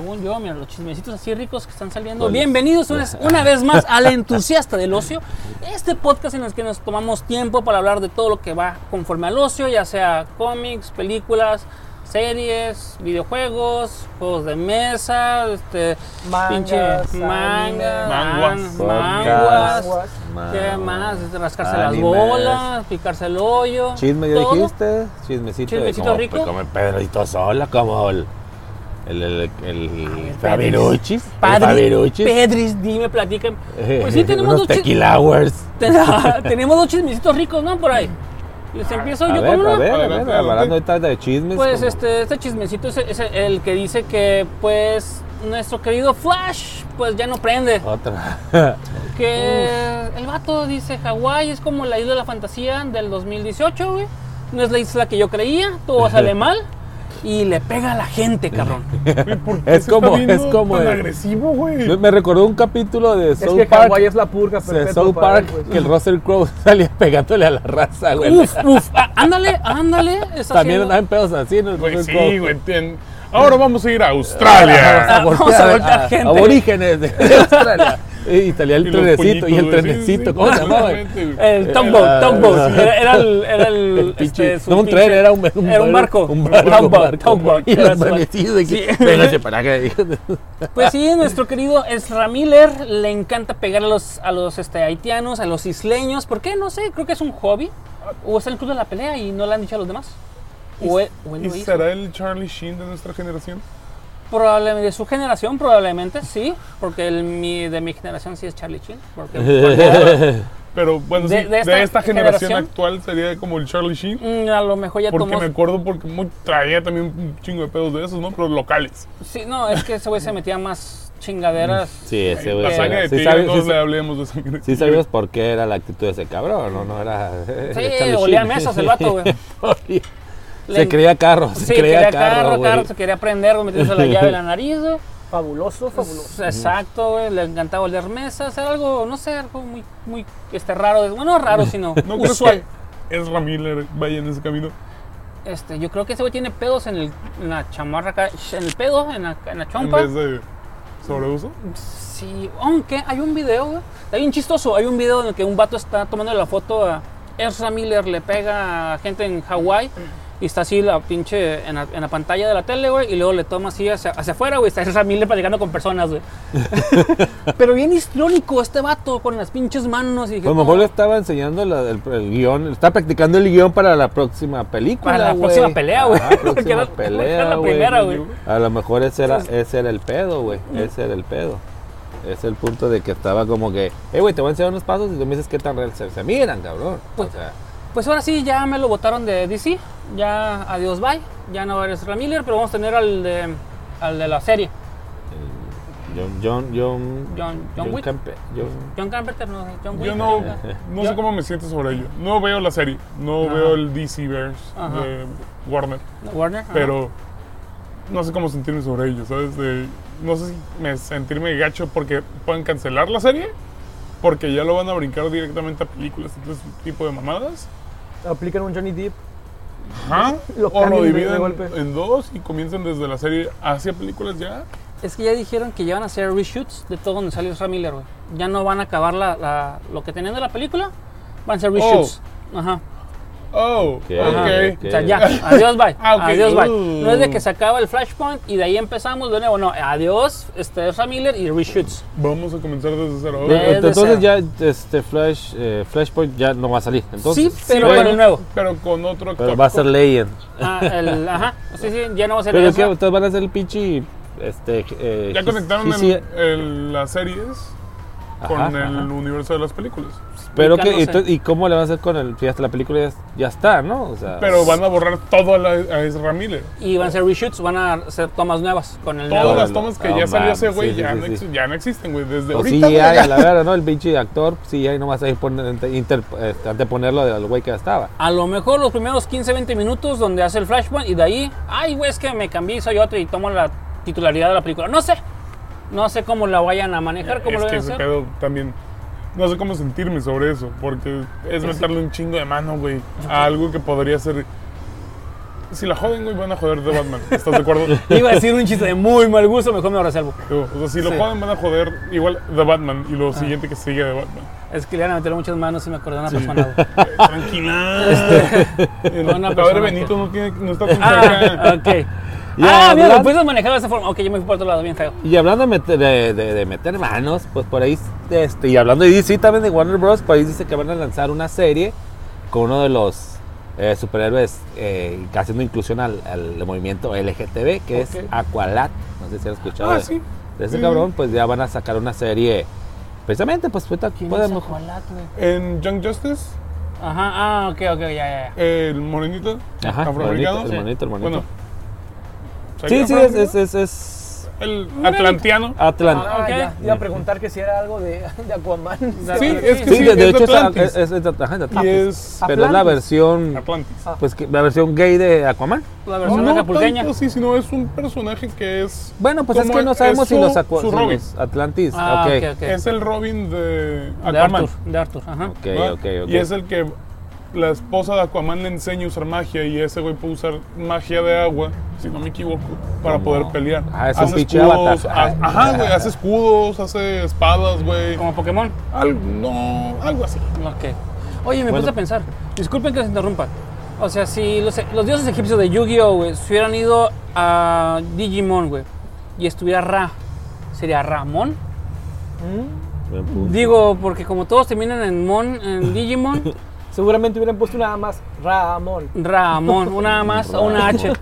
según yo, mira, los chismecitos así ricos que están saliendo. Bienvenidos una, una vez más al entusiasta del ocio. Este podcast en el que nos tomamos tiempo para hablar de todo lo que va conforme al ocio, ya sea cómics, películas, series, videojuegos, juegos de mesa, este, Mangas, pinche anime. manga, Manguas. an- Podcast. manguas, ¿qué más? Este, rascarse las bolas, picarse el hoyo. Chisme, ya todo. dijiste. Chismecito. Chismecito rico. Como el Pedrito Sola, como el. El, el, el, Fabiruchis. Pedris, dime, platican. Pues sí, tenemos Unos dos, tequila hours. tenemos dos chismecitos ricos, ¿no? Por ahí. Les empiezo A yo ver, con uno. a ver, a ver, Adelante, hablando adelante. ahorita de chismes. Pues como- este, este chismecito es, es el que dice que pues nuestro querido Flash pues ya no prende. Otra. Que el vato dice Hawái es como la isla de la fantasía del 2018, güey. No es la isla que yo creía, todo sale mal y le pega a la gente, cabrón. Güey, ¿por qué Es se como- está es como tan el- agresivo, güey. Me- recordó un capítulo de Es South que Park. Es la purga de South para Park, él, pues. que el Russell Crowe salía pegándole a la raza, güey. Uf, uf, ah, ándale, ándale. También haciendo- andaban pedos así en el Güey, Russell sí, Crowe. güey. tien- Ahora vamos a ir a Australia. Ah, vamos a voltear gente. Aborígenes de Australia. Y salía el Y trenecito, y el sí, trenecito, sí, ¿cómo se llamaba? El tugboat, Ah, tugboat. Era, era el, era el, El pinche- este, no un tren, era un, era un barco. Un barco, un barco. tugboat, Y era los manecidos de Sí. véngase para acá. Pues sí, nuestro querido Ezra Miller le encanta pegar a los, a los este, haitianos, a los isleños. ¿Por qué? No sé, creo que es un hobby. O es el club de la pelea y no le han dicho a los demás. O él, o él ¿Y lo hizo. será el Charlie Sheen de nuestra generación? Probablemente, de su generación, probablemente, sí. Porque el, mi, de mi generación sí es Charlie Sheen. Porque, porque, Pero bueno, De- sí, de de, esta esta, generación, generación. actual sería como el Charlie Sheen. mm, a lo mejor ya Porque tomó... me acuerdo porque mu- traía también un chingo de pedos de esos, ¿no? Pero locales. Sí, no, es que ese güey se metía más chingaderas. Sí, ese güey. La sangre de sí, tigre, no sí, le hablemos de sangre de sí sabías por qué era la actitud de ese cabrón, ¿no? No era. Sí, olía mesas el vato, güey. Se creía carro, se Sí, creía quería carro, carro, carro, se quería prender, güey, metiéndose la llave en la nariz, güey. Fabuloso, fabuloso. Exacto, güey, le encantaba oler mesas, era algo, no sé, algo muy, muy, este, raro, bueno, no raro, sino ¿No usual. que Ezra Miller vaya en ese camino? Este, yo creo que ese güey tiene pedos en, el, en la chamarra en el pedo, en la, en la En chompa. vez de sobreuso. Sí, aunque hay un video, güey, está bien chistoso, hay un video en el que un vato está tomando la foto a Ezra Miller, le pega a gente en Hawái. Y está así la pinche en la, en la pantalla de la tele, güey. Y luego le toma así hacia, hacia afuera, güey. Está Ezra Miller platicando con personas, güey. Pero bien histriónico este vato con las pinches manos. Y dije, A lo mejor "No, le estaba enseñando la- el, el guion, está practicando el guion para la próxima película. Para la próxima pelea, güey. Ajá, Porque próxima era- pelea, era la güey. primera, güey. A lo mejor ese era, ese era el pedo, güey. Ese era el pedo. Es el punto de que estaba como que, eh, güey, te voy a enseñar unos pasos y tú me dices qué tan real se, se miran, cabrón. Pues- o sea, Pues ahora sí, ya me lo votaron de DC. Ya adiós, bye. Ya no va a haber Ezra Miller, pero vamos a tener al de, al de la serie. John, John, John, John- John Wick. Campe- John- John no sé. John Yo Wick, no, eh, no sé cómo me siento sobre ello. No veo la serie, no Ajá. veo el DC-Verse Ajá. de Warner, Warner. ajá. pero no sé cómo sentirme sobre ello, ¿sabes? De- no sé si me sentirme gacho porque pueden cancelar la serie, porque ya lo van a brincar directamente a películas y todo ese tipo de mamadas. Aplican un Johnny Depp. Ajá. Lo o lo cambian de- de dividen golpe. en dos y comienzan desde la serie hacia películas ya. Es que ya dijeron que ya van a hacer reshoots de todo donde salió Ezra Miller, güey. Ya no van a acabar la, la- lo que tenían de la película. Van a ser reshoots. Ajá. Oh, ok. Ajá. O sea, ya. Adiós, bye. Ah, ok. Adiós, bye. Uh. No es de que se acaba el Flashpoint y de ahí empezamos de nuevo. No, adiós, este, Ezra Miller y reshoots. Vamos a comenzar desde cero. Desde Entonces cero. ya este Flash, eh, Flashpoint ya no va a salir. Entonces, sí, pero bueno. con el nuevo. Pero con otro actor. pero va a ser Legend. Ah, el- ajá. Sí, sí, ya no va a ser Pero que entonces van a ser el pinche este eh, Ya conectaron el- el- las series con Ajá, el ajá. universo de las películas. Pero que, ¿y cómo le van a hacer con el fíjate, la película ya, ya está, ¿no? O sea, Pero van a borrar todo a, la, a Ezra Miller. Y van a ser reshoots, van a hacer tomas nuevas con el Todas nuevo. las tomas que ya salió ese güey sí, sí, ya, sí, no sí. ya no existen, güey. Desde o ahorita. Ya- la verdad, ¿no? El pinche actor, CGI no vas a ir poner, inter, este, anteponerlo del güey que ya estaba. A lo mejor los primeros 15, 20 minutos donde hace el flashpoint y de ahí, ay, güey, es que me cambié y soy otro y tomo la titularidad de la película. No sé. No sé cómo la vayan a manejar, cómo es lo que vayan a hacer. pedo también. No sé cómo sentirme sobre eso, porque es meterle un chingo de mano, güey, a algo que podría ser si la joden, güey, van a joder de Batman. ¿Estás de acuerdo? Iba a decir un chiste de muy mal gusto, mejor me lo reservo. O sea, si lo Sí. joden, van a joder igual de Batman y lo siguiente que sigue de Batman. Es que le iban a meter muchas manos y me acordé de una persona. güey. Eh, Tranquila. Una padre persona Benito no, tiene, no está tan Ah, cerca. ok. Y ah, mira, hablan- lo puedes manejar de esa forma. Ok, yo me fui por otro lado, bien feo. Y hablando de meter, de, de- de meter manos, pues por ahí, este, y hablando de DC también de Warner Bros., por ahí dice que van a lanzar una serie con uno de los eh, superhéroes eh, haciendo inclusión al, al movimiento LGTB, que es. Aqualad. No sé si han escuchado Ah, de, sí. de ese Sí. cabrón, pues ya van a sacar una serie. Precisamente, pues ahorita podemos. En Young Justice, Ajá, ah, ok, ok, ya, ya, ya. el morenito Ajá, el afroamericano. monito, el monito, el sí, sí, es, es, es, es El atlantiano. Atlant- Ah, ok. ya. Iba a preguntar que si era algo de, de Aquaman. Sí, Sí, es que Sí, sí, de, de es hecho es, Atlantis. es, es- es- ajá, de Y Atlantis. es Pero es la versión, Atlantis. pues que- la versión gay de Aquaman. La versión no acapulqueña. así, sino es un personaje que es... Bueno, pues es que no sabemos si los, Aqua- su si Robin. los Atlantis. Ah, ok, ok, ok. Es el Robin de De Aquaman. Arthur, de Arthur, ajá. ok, ¿va? ok, ok. Y es el que la esposa de Aquaman le enseña a usar magia y ese güey puede usar magia de agua, si no me equivoco, para poder pelear. Ah, es un Hace escudos, avatar. ha- Ajá, güey, hace escudos, hace espadas, güey. Como Pokémon. Algo, no, algo así. Ok. Oye, me Bueno. puse a pensar. Disculpen que se interrumpa. O sea, si los, los dioses egipcios de Yu-Gi-Oh, güey, se hubieran ido a Digimon, güey, y estuviera Ra, ¿sería Ramón? Mm. Digo, porque como todos terminan en Mon, en Digimon, Seguramente hubieran puesto nada más Ramón. Ramón, una A más o una H.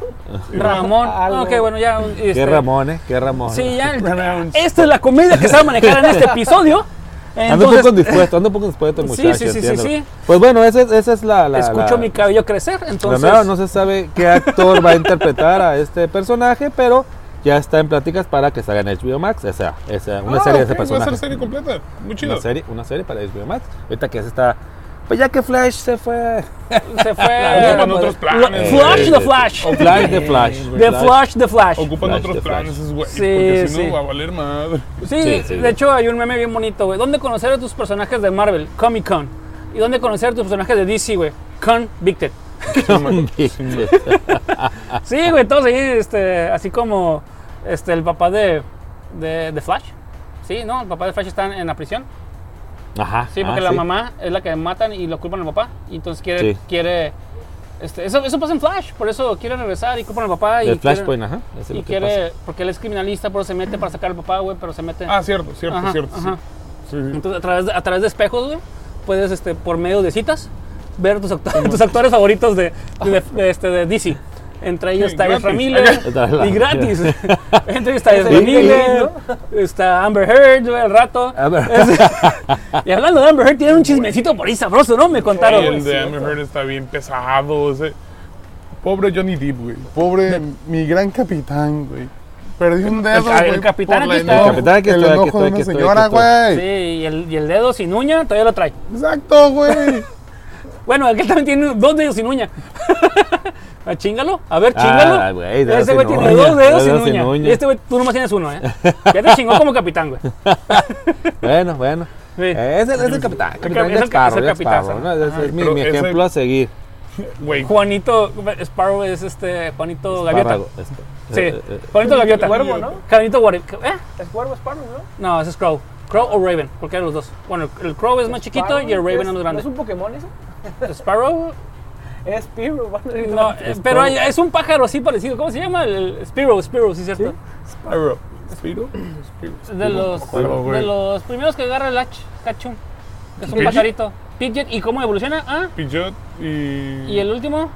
Ramón. Algo. Ok, bueno, ya. Qué este, Ramón, ¿eh? Qué Ramón. Sí, ya. Esta es la comedia que se va a manejar en este episodio. Ando un poco dispuesto, ando un poco dispuesto, Sí, muchacho. sí, sí, sí, entiéndelo. sí. Pues bueno, esa, es- esa es la. la escucho la- mi cabello crecer, entonces. Primero, no se sabe qué actor va a interpretar a este personaje, pero ya está en pláticas para que salga en HBO Max. O sea, esa, una Ah, serie de ese ok, Va a personaje. ser serie completa. Muy chido. Una serie, una serie para HBO Max. Ahorita que se está. Pues ya que Flash se fue. Se fue. Ocupan otros planes. Flash güey. the Flash. Flash de Flash. The Flash the Flash. Ocupan Flash, otros planes esos güeyes. Sí, porque si sí. no va a valer madre. Sí, Sí, sí. de hecho hay un meme bien bonito, güey. ¿Dónde conocer a tus personajes de Marvel? Comic Con. ¿Y dónde conocer a tus personajes de DC, güey? Convicted. Sí, güey, todos ahí, este, así como este, el papá de, de, de Flash. Sí, ¿no? El papá de Flash está en la prisión. Ajá. Sí, porque ah, la mamá es la que matan y lo culpan al papá. Y entonces quiere. Sí. quiere este, eso, eso pasa en Flash, por eso quiere regresar y culpan al papá. Y El Flashpoint, ajá. es Y quiere, porque él es criminalista, por eso se mete para sacar al papá, güey, pero se mete. Ah, cierto, cierto, Ajá, cierto. ajá. Sí, sí. Entonces, a través de, a través de espejos, güey, puedes, este, por medio de citas, ver tus, acto- tus actores favoritos de, de, de, este, de DC. Entre ellos Sí, está Ezra. Miller, y gratis. Entre ellos está Ezra. Miller, está Amber Heard, güey, al rato. Y hablando de Amber Heard, tiene un chismecito por ahí sabroso, ¿no? Me contaron. el de Amber Heard está bien pesado. ese- Pobre Johnny Depp, güey. Pobre mi gran capitán, güey. Perdí un dedo, el güey. capitán aquí está. enojo- El capitán aquí el estoy, aquí enojo de una señora, estoy. Sí, güey. y el, y el dedo sin uña todavía lo trae. Exacto, güey. Bueno, aquel también tiene dos dedos sin uña. Ah, Chingalo, a ver, chingalo. Ah, güey, dedos Ese güey tiene uña, dos dedos sin dedos sin uña. uña. Y este güey, tú nomás tienes uno, ¿eh? Ya te chingó como capitán, güey. Bueno, bueno. Sí. Eh, Es el, es el capitán. El capitán es el ca- es Sparrow, el de capitazo. Sparrow, Ajá. es mi, mi ese- ejemplo a seguir. Güey. Juanito Sparrow es este Juanito Gaviota. Espárrago, este, Sí, eh, eh, Juanito Gaviota. Cuervo, ¿no? Juanito Gaviota. ¿Eh? Es cuervo Sparrow, ¿no? No, ese es Crow. Crow o Raven, cualquiera de los dos. Bueno, el Crow es más chiquito y el Raven es más ¿No grande. es un Pokémon eso? Sparrow, Es decir, no, eh, pero hay- es un pájaro así parecido. ¿Cómo se llama? El el Spiro, Spiro, sí, cierto. Spyro. ¿Spyro? Spyro. De los, de los primeros que agarra el Hach, Hachum. que Es un pajarito. Pidgeot, ¿y cómo evoluciona? Ah, Pidgeot y... y el último.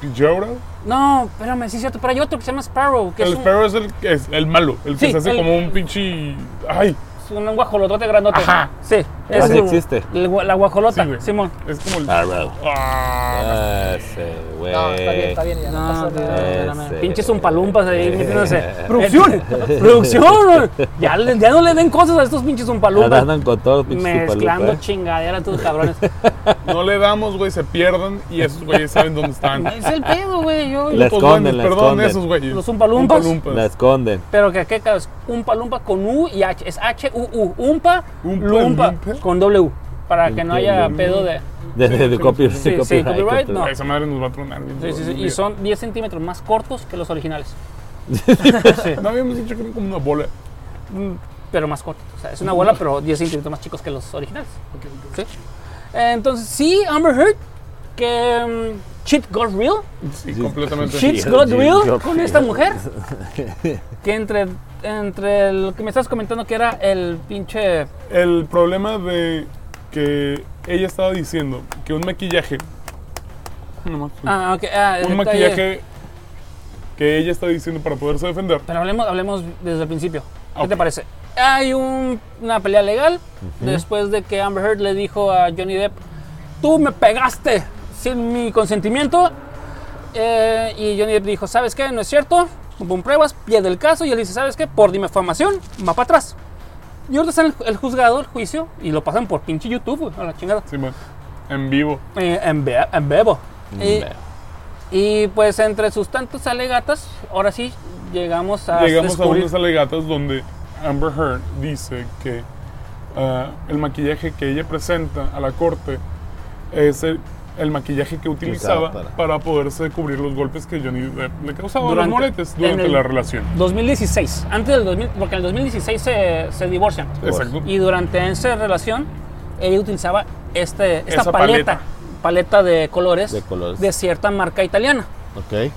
Pidgeotto. No, espérame, sí es cierto, pero hay otro que se llama Sparrow, que El es un, Sparrow es el, que es el malo, el que Sí, se hace el- como un pinche... Ay, es un guajolotote grandote. Ajá. Sí, es Así el- existe. el la guajolota, sí. Simón. Es como el... Sparrow. Ah, Ese, güey. No, está bien, está bien. Ya no, No, pasa. Ese. Pinches umpalumpas ahí metiéndose. ¡Producción! ¡Producción! Ya, le- ya no le den cosas a estos pinches Ahora umpalumpas. Andan con todos los pinches Mezclando ¿eh? chingaderas tus cabrones. no le damos, güey, se pierden y esos güeyes saben dónde están. es el pedo, güey. Yo, La Pues esconden, la perdón esconden. esos güeyes. Los umpalumpas. Umpalumpas. La esconden. Pero que qué es un palumpa con U y H. Es H-U-U. Umpa, Umpa, lumpa lumpa. Con W. para que no haya pedo de... De, de, de copy- Sí, de sí, copyright. copyright, no. Esa madre nos va a tronar. bien Sí, sí, duro, sí, y son 10 centímetros más cortos que los originales. No habíamos dicho que era como una bola. Mm, Pero más cortos. O sea, es una bola, pero 10 centímetros más chicos que los originales. ¿Sí? Entonces, sí, Amber Heard, que mm, shit got real. Sí, completamente. Shit got real con esta mujer. Que entre, entre lo que me estás comentando que era el pinche... El problema de que ella estaba diciendo que un maquillaje. Ah, ok. ah, un detalle- maquillaje que ella está diciendo para poderse defender. Pero hablemos, hablemos desde el principio. ¿Qué te parece? Hay un- una pelea legal después de que Amber Heard le dijo a Johnny Depp, tú me pegaste sin mi consentimiento. Eh, y Johnny Depp dijo, ¿sabes qué? No es cierto. Pon pruebas, pierde el caso y él dice, ¿sabes qué? Por difamación, va para atrás. Y ahorita está en el, el juzgado, el juicio, y lo pasan por pinche YouTube, a la chingada. Sí, man. En vivo. Eh, en, be- en bebo. Y, Bebo. y pues entre sus tantos alegatas, ahora sí, llegamos a Llegamos a descubrir- unas alegatas donde Amber Heard dice que ah, el maquillaje que ella presenta a la corte es el, el maquillaje que utilizaba para- para... poderse cubrir los golpes que Johnny Depp le causaba a los Durante- moletes en durante el- la relación. 2016, antes del 2000, porque en el 2016 se, se divorcian. Exacto. Y durante esa relación, ella utilizaba este, esta Esa paleta, paleta, de colores De colores. de cierta marca italiana. Ok.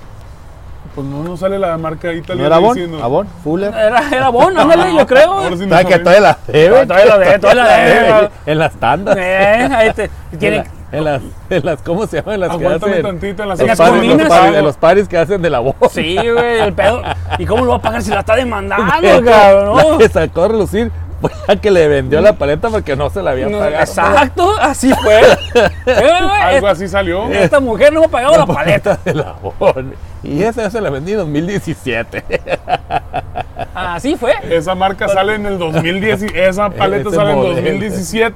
Pues no nos sale la marca ¿No italiana era Avon? diciendo. ¿Avon? ¿Fuller? Era, era Bon, ándale, yo creo. Ahora sí no ¿Sabes que todavía la debe? Todavía la de, todavía la de. En las tandas. Eh, ahí te- en las, en las, ¿cómo se llaman? En las que Aguántame hacen. tantito en las En Los las paris, cominas. los paris- en los paris que hacen de la voz. Sí, güey, el pedo. ¿Y cómo lo va a pagar si la está demandando, cabrón? La no? que sacó a relucir fue la que le vendió la paleta porque no se la había No, pagado. exacto, así fue. Eh, Algo así salió. Esta mujer no me ha pagado la paleta. de la voz. Y esa ya se la vendí en 2017. Así fue. Esa marca sale en el 2010 y esa paleta Ese sale en modelo. 2017.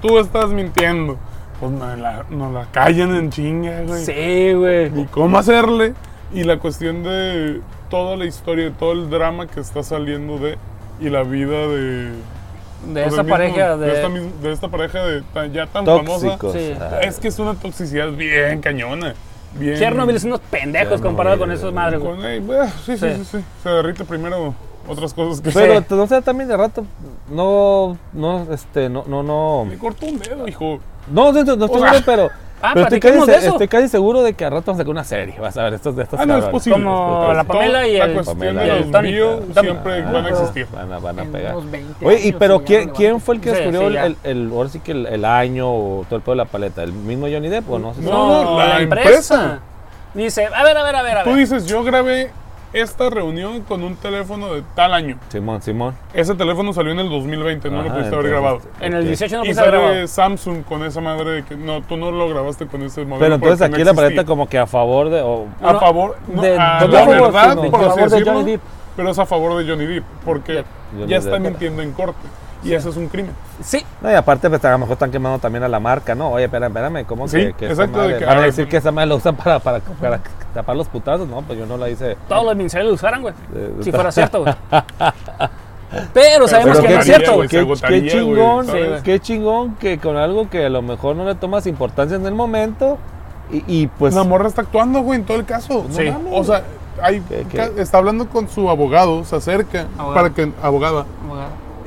Tú estás mintiendo. Pues nos la, nos la callan en chinga, güey. Sí, güey. Ni cómo hacerle. Y la cuestión de toda la historia, todo el drama que está saliendo de. Y la vida de. De pues, esa del mismo- pareja De esta, de. mis- de esta pareja de, tan- ya tan famosa. Sí. Es que es una toxicidad bien cañona. Bien. Chernobyl es unos pendejos Chernobyl, comparado con esos madres, güey. Con- eh, bueno, sí, sí, Sí. sí, sí. Se derrite primero otras cosas que Pero Sí. no sé, también de rato, no, no, este, no, no, no. Me cortó un dedo, hijo. No, no, no, no estoy seguro, pero, Ah, pero estoy, casi, platiquemos de se- eso. estoy casi seguro de que a rato vamos a sacar una serie. Vas a ver, estos de estos Ah, no, es posible. Como la Pamela y La el- cuestión Pamela de los bio Tony. siempre van a Ah, existir. Van a, van a pegar. unos 20 Oye, y pero ¿quién, quién fue el que Sí, descubrió sí, el, el, ahora sí que el, el año o todo el pedo de la paleta? ¿El mismo Johnny Depp o no? sé si- No, no, la empresa. Dice, a ver, a ver, a ver, a Tú dices, yo grabé esta reunión con un teléfono de tal año. Simón, Simón. Ese teléfono salió en el 2020, no lo pudiste haber grabado. En el ok. 18 no Y grabado. sale Samsung con esa madre de que no, tú no lo grabaste con ese modelo. Pero entonces aquí no la paleta como que a favor de... o- A No, favor, no, de- a de- la de- verdad, sino por a así favor de decirlo, Johnny Depp. pero es a favor de Johnny Depp, porque Johnny ya está Depp. mintiendo en corte. Y eso es un crimen. Sí, No, y aparte, pues a lo mejor están quemando también a la marca, ¿no? Oye, espérame, espérame, ¿cómo Sí, que, que esa exacto, de madre- que, van a a ver, decir que esa madre la usan para, para, para tapar los putazos? No, pues yo no la hice. todos los ministerios lo usaran, güey. Eh, Si fuera cierto, güey. Pero sabemos Pero que es cierto, se Qué, agotaría, qué chingón, güey. qué chingón que con algo que a lo mejor no le tomas importancia en el momento y, y, pues... la morra está actuando, güey, en todo el caso. No Sí. mames. O sea, hay, ¿Qué- qué? ca- está hablando con su abogado, se acerca Abogado. para que abogada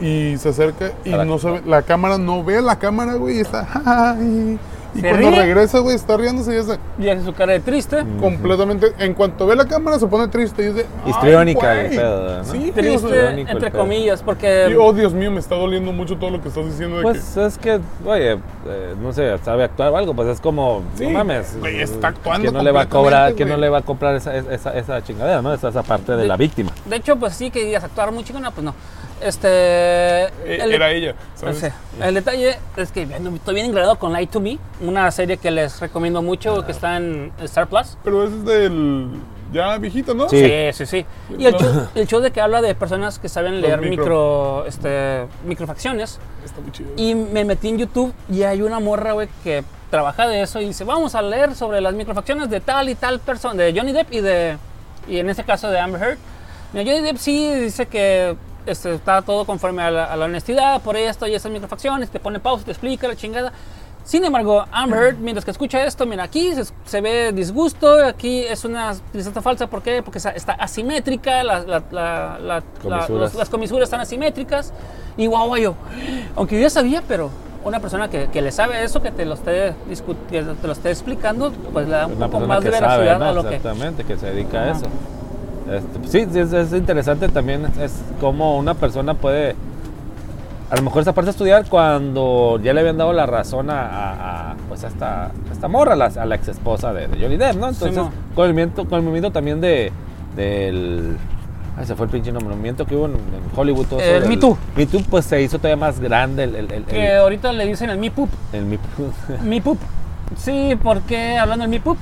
y se acerca y no se ve, la cámara no ve la cámara, güey, y está "Ay". y ¿Se cuando ríe? regresa, güey, está riéndose y está Y hace su cara de triste. completamente en cuanto ve la cámara se pone triste y dice Histriónica ¿no? Sí, Triste, entre comillas, y, porque oh, Dios mío, me está doliendo mucho todo lo que estás diciendo de Pues es que, oye, eh, no sé, sabe actuar o algo, pues es como, Sí, no mames. güey, está actuando ¿Quién no le va a cobrar, quién no le va a comprar esa, esa, esa chingadera, no? Esa, esa parte de De- la víctima. de hecho, pues sí que dirías actuar muy chingona, pues no. Este. Eh, el- era ella, no ¿sabes? sé. El detalle es que estoy bien engrado con Lie to Me, una serie que les recomiendo mucho que está en Star Plus. Pero es del ya viejito, ¿no? Sí. Sí, sí, sí. Y el show, el show de que habla de personas que saben Los leer micro. micro, este, microfacciones. Está muy chido. Y me metí en YouTube y hay una morra, güey, que trabaja de eso y dice, vamos a leer sobre las microfacciones de tal y tal persona, de Johnny Depp y de, y en este caso de Amber Heard. Mira, Johnny Depp sí dice que este, está todo conforme a la, a la honestidad, por esto y esas microfacciones, te pone pausa, te explica la chingada. Sin embargo, Amber Heard, mientras que escucha esto, mira, aquí se, se ve disgusto, aquí es una tristeza falsa, ¿por qué? Porque está, asimétrica, la- la- Comisuras. los- las comisuras están asimétricas, y guau, yo, aunque yo ya sabía, pero una persona que, que le sabe eso, que te lo esté, que te lo esté explicando, pues le da un Una poco más de que veracidad sabe, ¿no? a lo que... Exactamente, que se dedica a Ajá. eso. Este, sí, sí, es, es interesante también, es, es como una persona puede, a lo mejor se parte a estudiar cuando ya le habían dado la razón a, a- a, pues a esta, morra, a la, a la ex esposa de, de Johnny Depp, ¿no? Entonces, con, el movimiento, con el movimiento también de, del... Ay, se fue el pinche nombre, el movimiento que hubo en, en Hollywood. Todo El eso, Me Too. Me Too, pues se hizo todavía más grande el, el, el, Que el- ahorita le dicen el Me Poop. el Me Too. Mi pup. Sí, porque hablando del mi pup,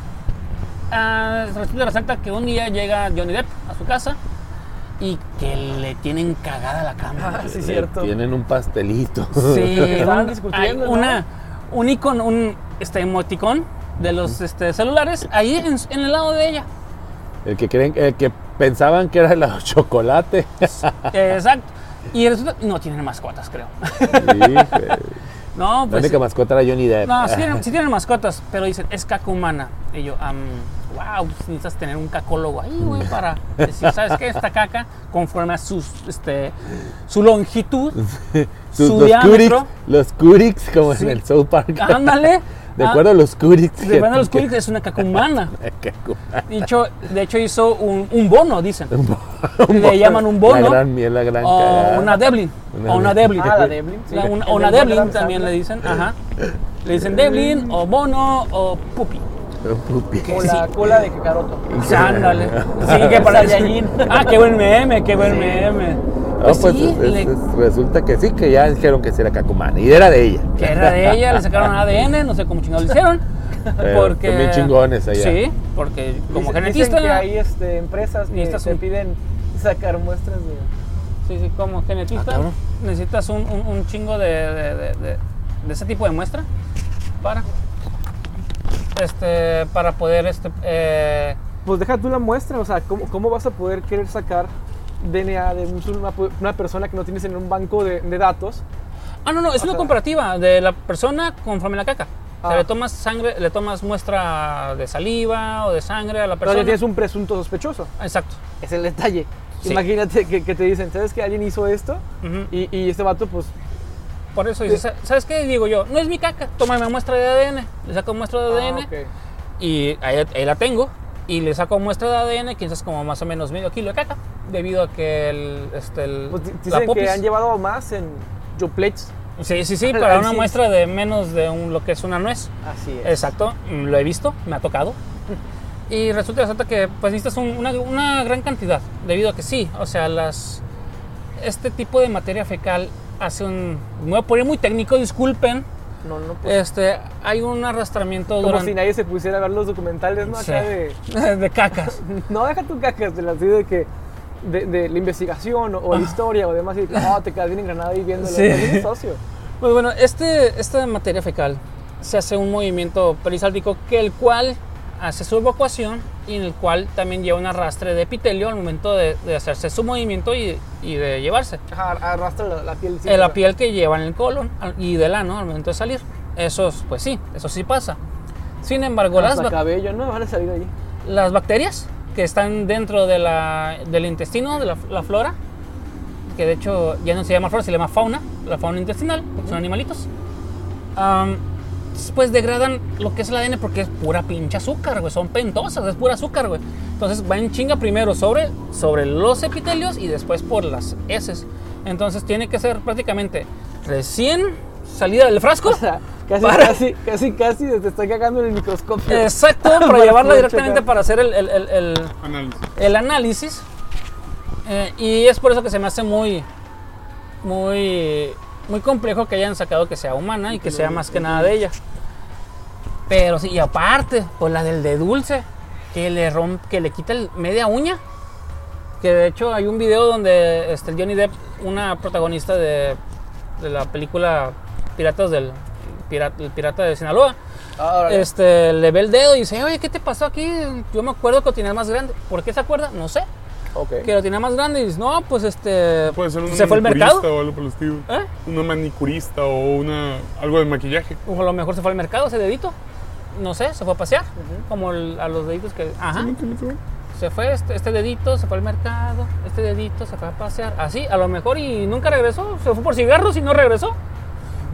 ah, resulta resalta que un día llega Johnny Depp a su casa y que le tienen cagada la cama. Ah, sí, Le cierto. Tienen un pastelito. Sí, Estaban discutiendo, hay ¿no? una, un icono, un este, emoticón de los este, celulares ahí en, en el lado de ella. El que creen, el que pensaban que era el chocolate. Eh, Exacto. Y resulta, no tienen mascotas, creo. Híjole. No, La pues. única mascota era Johnny Depp. No, sí tienen, sí tienen mascotas, pero dicen, es caca humana. Y yo, wow, pues necesitas tener un cacólogo ahí, güey, para decir, ¿sabes qué? Esta caca, conforme a sus, este, su longitud, Sus- su los diámetro. Curix, los Curix, como Sí. en el South Park. ándale. De ah, acuerdo a los Curix. de acuerdo a los Curix, es una caca humana. Dicho, de hecho, hizo un, un bono, dicen. Le llaman un bono. La gran miel, la gran O una Devlin. Una O una Devlin. Ah, la Devlin. sí. La- una, El o una Adam también le dicen. Ajá. Le dicen Devlin, o bono, o pupi. Pupi. O Sí. la cola de cacaroto. Ándale. Sí, que para Saiyajin. Ah, qué buen meme, qué buen meme. No, Pues, pues sí, es- le- es- resulta que sí, que ya dijeron que sí era cacumana. Y era de ella. que era de ella, le sacaron ADN, no sé cómo chingados lo hicieron. Pero porque son bien chingones allá. Sí, porque como Dicen- genetista. Dicen que hay este, empresas que Necesitas te un- piden sacar muestras de... Sí, sí, como genetista Ah, necesitas un, un- un chingo de, de- de- de- de ese tipo de muestra para este para poder este eh, Pues deja tú la muestra, o sea, ¿cómo, cómo vas a poder querer sacar DNA de un- una, una persona que no tienes en un banco de, de datos? ah no no es O una sea- comparativa de la persona conforme la caca o sea, Ah. le tomas sangre le tomas muestra de saliva o de sangre a la Pero persona ya tienes un presunto sospechoso. exacto Es el detalle. Sí. Imagínate que, que te dicen, ¿sabes que alguien hizo esto? Y, y este vato, pues, por eso dices sabes qué digo yo no es mi caca tómame muestra de ADN le saco muestra de ah, ADN ok. y ahí, ahí la tengo y le saco muestra de ADN que es como más o menos medio kilo de caca debido a que el este el, Pues, di- la dicen que han llevado más en Joe Plates. Sí, sí, sí, para una muestra de menos de un, lo que es una nuez. Así es. Exacto, lo he visto, me ha tocado. Y resulta que pues necesitas un- una, una gran cantidad, debido a que sí, o sea, las este tipo de materia fecal hace un... Me voy a poner muy técnico, disculpen. No, no, pues, Este, hay un arrastramiento como durante... si nadie se pusiera a ver los documentales, ¿no? Sí. Acá de... de cacas. No, deja tu cacas de de que... De, de la investigación o, la historia o demás y oh, te quedas bien engranado ahí viéndolo. Sí. Es socio. Pues bueno, este, esta materia fecal se hace un movimiento perisáltico que el cual hace su evacuación y en el cual también lleva un arrastre de epitelio al momento de, de hacerse su movimiento y, y de llevarse. Ajá, arrastra la, la piel. sí, Eh, la piel que lleva en el colon y del ano al momento de salir. Eso, es- pues sí, eso sí pasa. Sin embargo, las, Hasta bac- cabello, ¿no? Van a salir ahí. las bacterias que están dentro de la- del intestino, de la, la flora, que de hecho ya no se llama flora, se llama fauna, la fauna intestinal, porque son animalitos, pues degradan lo que es el ADN porque es pura pinche azúcar, güey, son pentosas, es pura azúcar, güey. Entonces va en chinga primero sobre, sobre los epitelios y después por las heces. Entonces tiene que ser prácticamente recién salida del frasco. O sea, casi, Para- casi, casi, casi te está cagando en el microscopio. Exacto, para Para llevarla directamente checar. para hacer el- el- el- el, Análisis. el análisis. eh, y es por eso que se me hace muy, muy, muy complejo que hayan sacado que sea humana y que sea más que nada de ella. Pero sí, y aparte, pues la del de dulce, que le romp, que le quita el media uña. Que de hecho hay un video donde este, Johnny Depp, una protagonista de, de la película Piratas del Pirata, el Pirata de Sinaloa, este, le ve el dedo y dice, oye, ¿qué te pasó aquí? Yo me acuerdo que lo tenías más grande. ¿Por qué se acuerda? No sé. Que lo tenía más grande y dices, no, pues este. Puede ser una se fue al mercado. o algo por el estilo. ¿Eh? Una manicurista o una algo de maquillaje. O a lo mejor se fue al mercado ese dedito. No sé, se fue a pasear. Como el- a los deditos que. Ajá. Sí. Se fue este, este dedito, se fue al mercado. Este dedito se fue a pasear. Así, a lo mejor y nunca regresó. Se fue por cigarros y no regresó.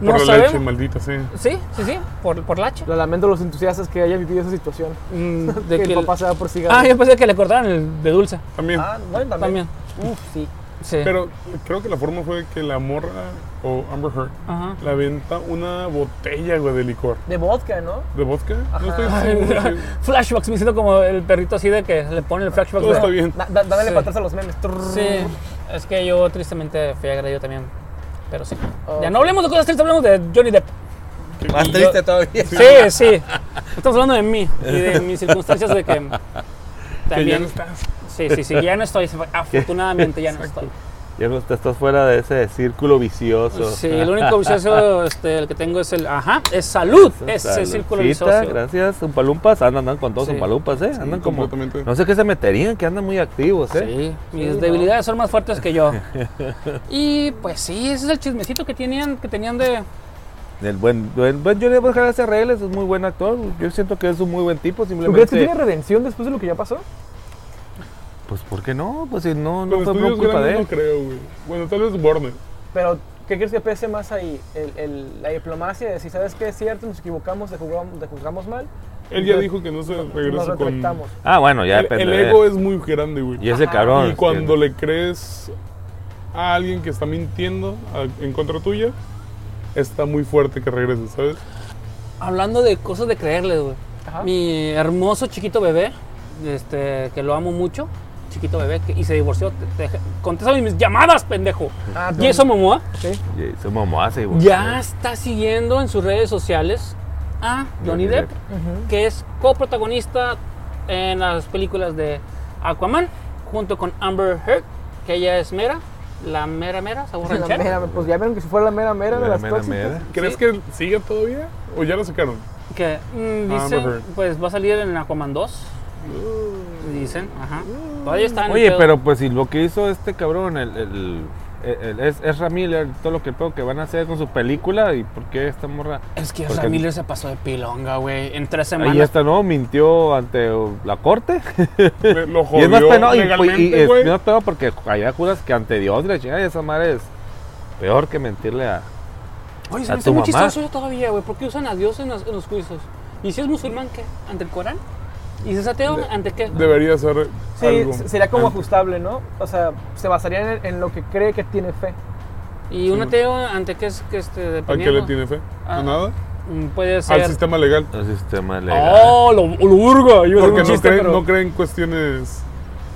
No Por la sabemos. leche, maldita sea. Sí, sí, sí, por, por la hacha. Lo lamento a los entusiastas que hayan vivido esa situación. Mm, De que que el el- papá se va por cigarros. Ah, yo pensé que le cortaran el de dulce. También. Ah, bueno, También. Uf, sí. Sí. Pero creo que la forma fue que la morra o Amber Heard Ajá. la venta una botella, güey, de licor. De vodka, ¿no? ¿De vodka? No estoy seguro. sí. Flashbacks, me siento como el perrito así de que le pone el flashback. Todo de- está bien. Da, da- dándole Sí. para atrás a los memes. Trrr. Sí, es que yo tristemente fui agredido también. Pero sí. Ya no hablemos de cosas tristes, hablemos de Johnny Depp. Más yo- triste todavía. Sí, sí. Estamos hablando de mí y de mis circunstancias de que Que ya también. no estás. Sí, sí, sí, ya no estoy. Afortunadamente ya no estoy. Ya estás fuera de ese círculo vicioso. Sí, el único vicioso este, el que tengo es el. Ajá, es salud. Ese es el círculo vicioso. Gracias, Umpalumpas. Andan, andan con todos Sí. Umpalumpas, ¿eh? Andan como. completamente. No sé qué se meterían, que andan muy activos, ¿eh? Sí, mis Sí, debilidades son más fuertes que yo. y pues sí, ese es el chismecito que tenían, que tenían de. El buen, buen, buen Johnny ojalá se arregle, es un muy buen actor. Yo siento que es un muy buen tipo, ¿Tú crees que simplemente. tiene redención después de lo que ya pasó? Pues, ¿por qué no? Pues si no, no fue por culpa de él. no creo, güey. Bueno, tal vez Warner. Pero, ¿qué crees que pese más ahí? El, el- la diplomacia de si sabes que es cierto, nos equivocamos, te juzgamos, te juzgamos mal. Él ya dijo que no se regresa con... Ah, bueno, ya El, depende. el de- ego es muy grande, güey. Y ese cabrón. Y cuando le crees a alguien que está mintiendo a- en contra tuya, está muy fuerte que regreses, ¿sabes? Hablando de cosas de creerles, güey. Mi hermoso chiquito bebé, este, que lo amo mucho, chiquito bebé, que- y se divorció. Te, te- contesta mis llamadas, pendejo. Ah, y eso, Momoa, Sí. Se Momoa se divorció. ya está siguiendo en sus redes sociales a Johnny Johnny Depp, Depp. Ujú. que es coprotagonista en las películas de Aquaman, junto con Amber Heard, que ella es mera, la mera mera, sabor La mera, pues ya vieron que si fuera la mera mera de las mera, tóxicas. mera. ¿Crees Sí. que sigue todavía? ¿O ya lo sacaron? Que mm, dicen, Heard. pues va a salir en Aquaman 2. Dicen, ajá. Todavía el Oye, pedo. pero pues si lo que hizo este cabrón, el, el, el- es Ezra Miller, todo lo que pedo que van a hacer con su película, ¿y por qué esta morra? Es que porque- Ezra Miller se pasó de pilonga, güey. En tres semanas. Ahí está, ¿no? Mintió ante la corte. Lo y es más jodió peno, y, y- y legalmente, es güey. más pedo porque allá juras que ante Dios, y la chingada, y esa madre es peor que mentirle a... Oye, se a me hace tu muy mamá. chistoso todavía, güey. ¿Por qué usan a Dios en los, en los juicios? ¿Y si es musulmán, qué? ¿Ante el Corán? ¿Y si es ateo, ante qué? Debería ser Sí, algo. sería como ajustable, ¿no? O sea, se basaría en, en lo que cree que tiene fe. ¿Y un Sí. ateo ante qué es que este, ¿A qué le tiene fe? Ah. ¿A nada? Mm, Puede Al ser... sistema legal. El sistema legal. ¡Oh, lo, lo hacer Porque un no chiste, creen, pero, no creen cuestiones...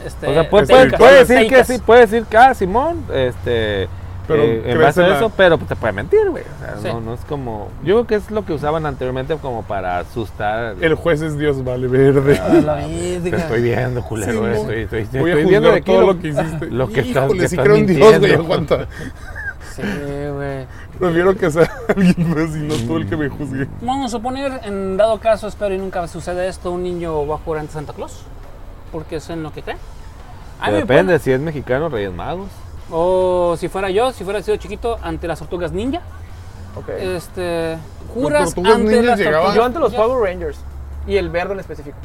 este, O sea, puede, Este, puede- decir que sí, puede decir que, ah, Simón, este... Pero eh, en base a la- eso, pero pues, te puede mentir, güey. O sea, Sí. no, no es como... Yo creo que es lo que usaban anteriormente como para asustar. El juez es Dios, vale, verde. A la Te estoy viendo, culero. Sí, estoy, estoy, estoy Voy a viendo de todo lo- lo que hiciste. lo que estás- Híjole, estás creo en Dios, güey, aguanta. Sí, güey. Prefiero que sea alguien más y no tú el que me juzgue. Vamos a suponer, en dado caso, espero y nunca suceda esto, un niño va a jurar ante Santa Claus. Porque es en lo que cree. Depende, pone- si es mexicano, Reyes Magos. O si fuera yo, si fuera sido chiquito, ante las tortugas ninja. Ok. Este. Juras ante las tortugas. Yo ante los. Power Rangers. Y el verde en específico.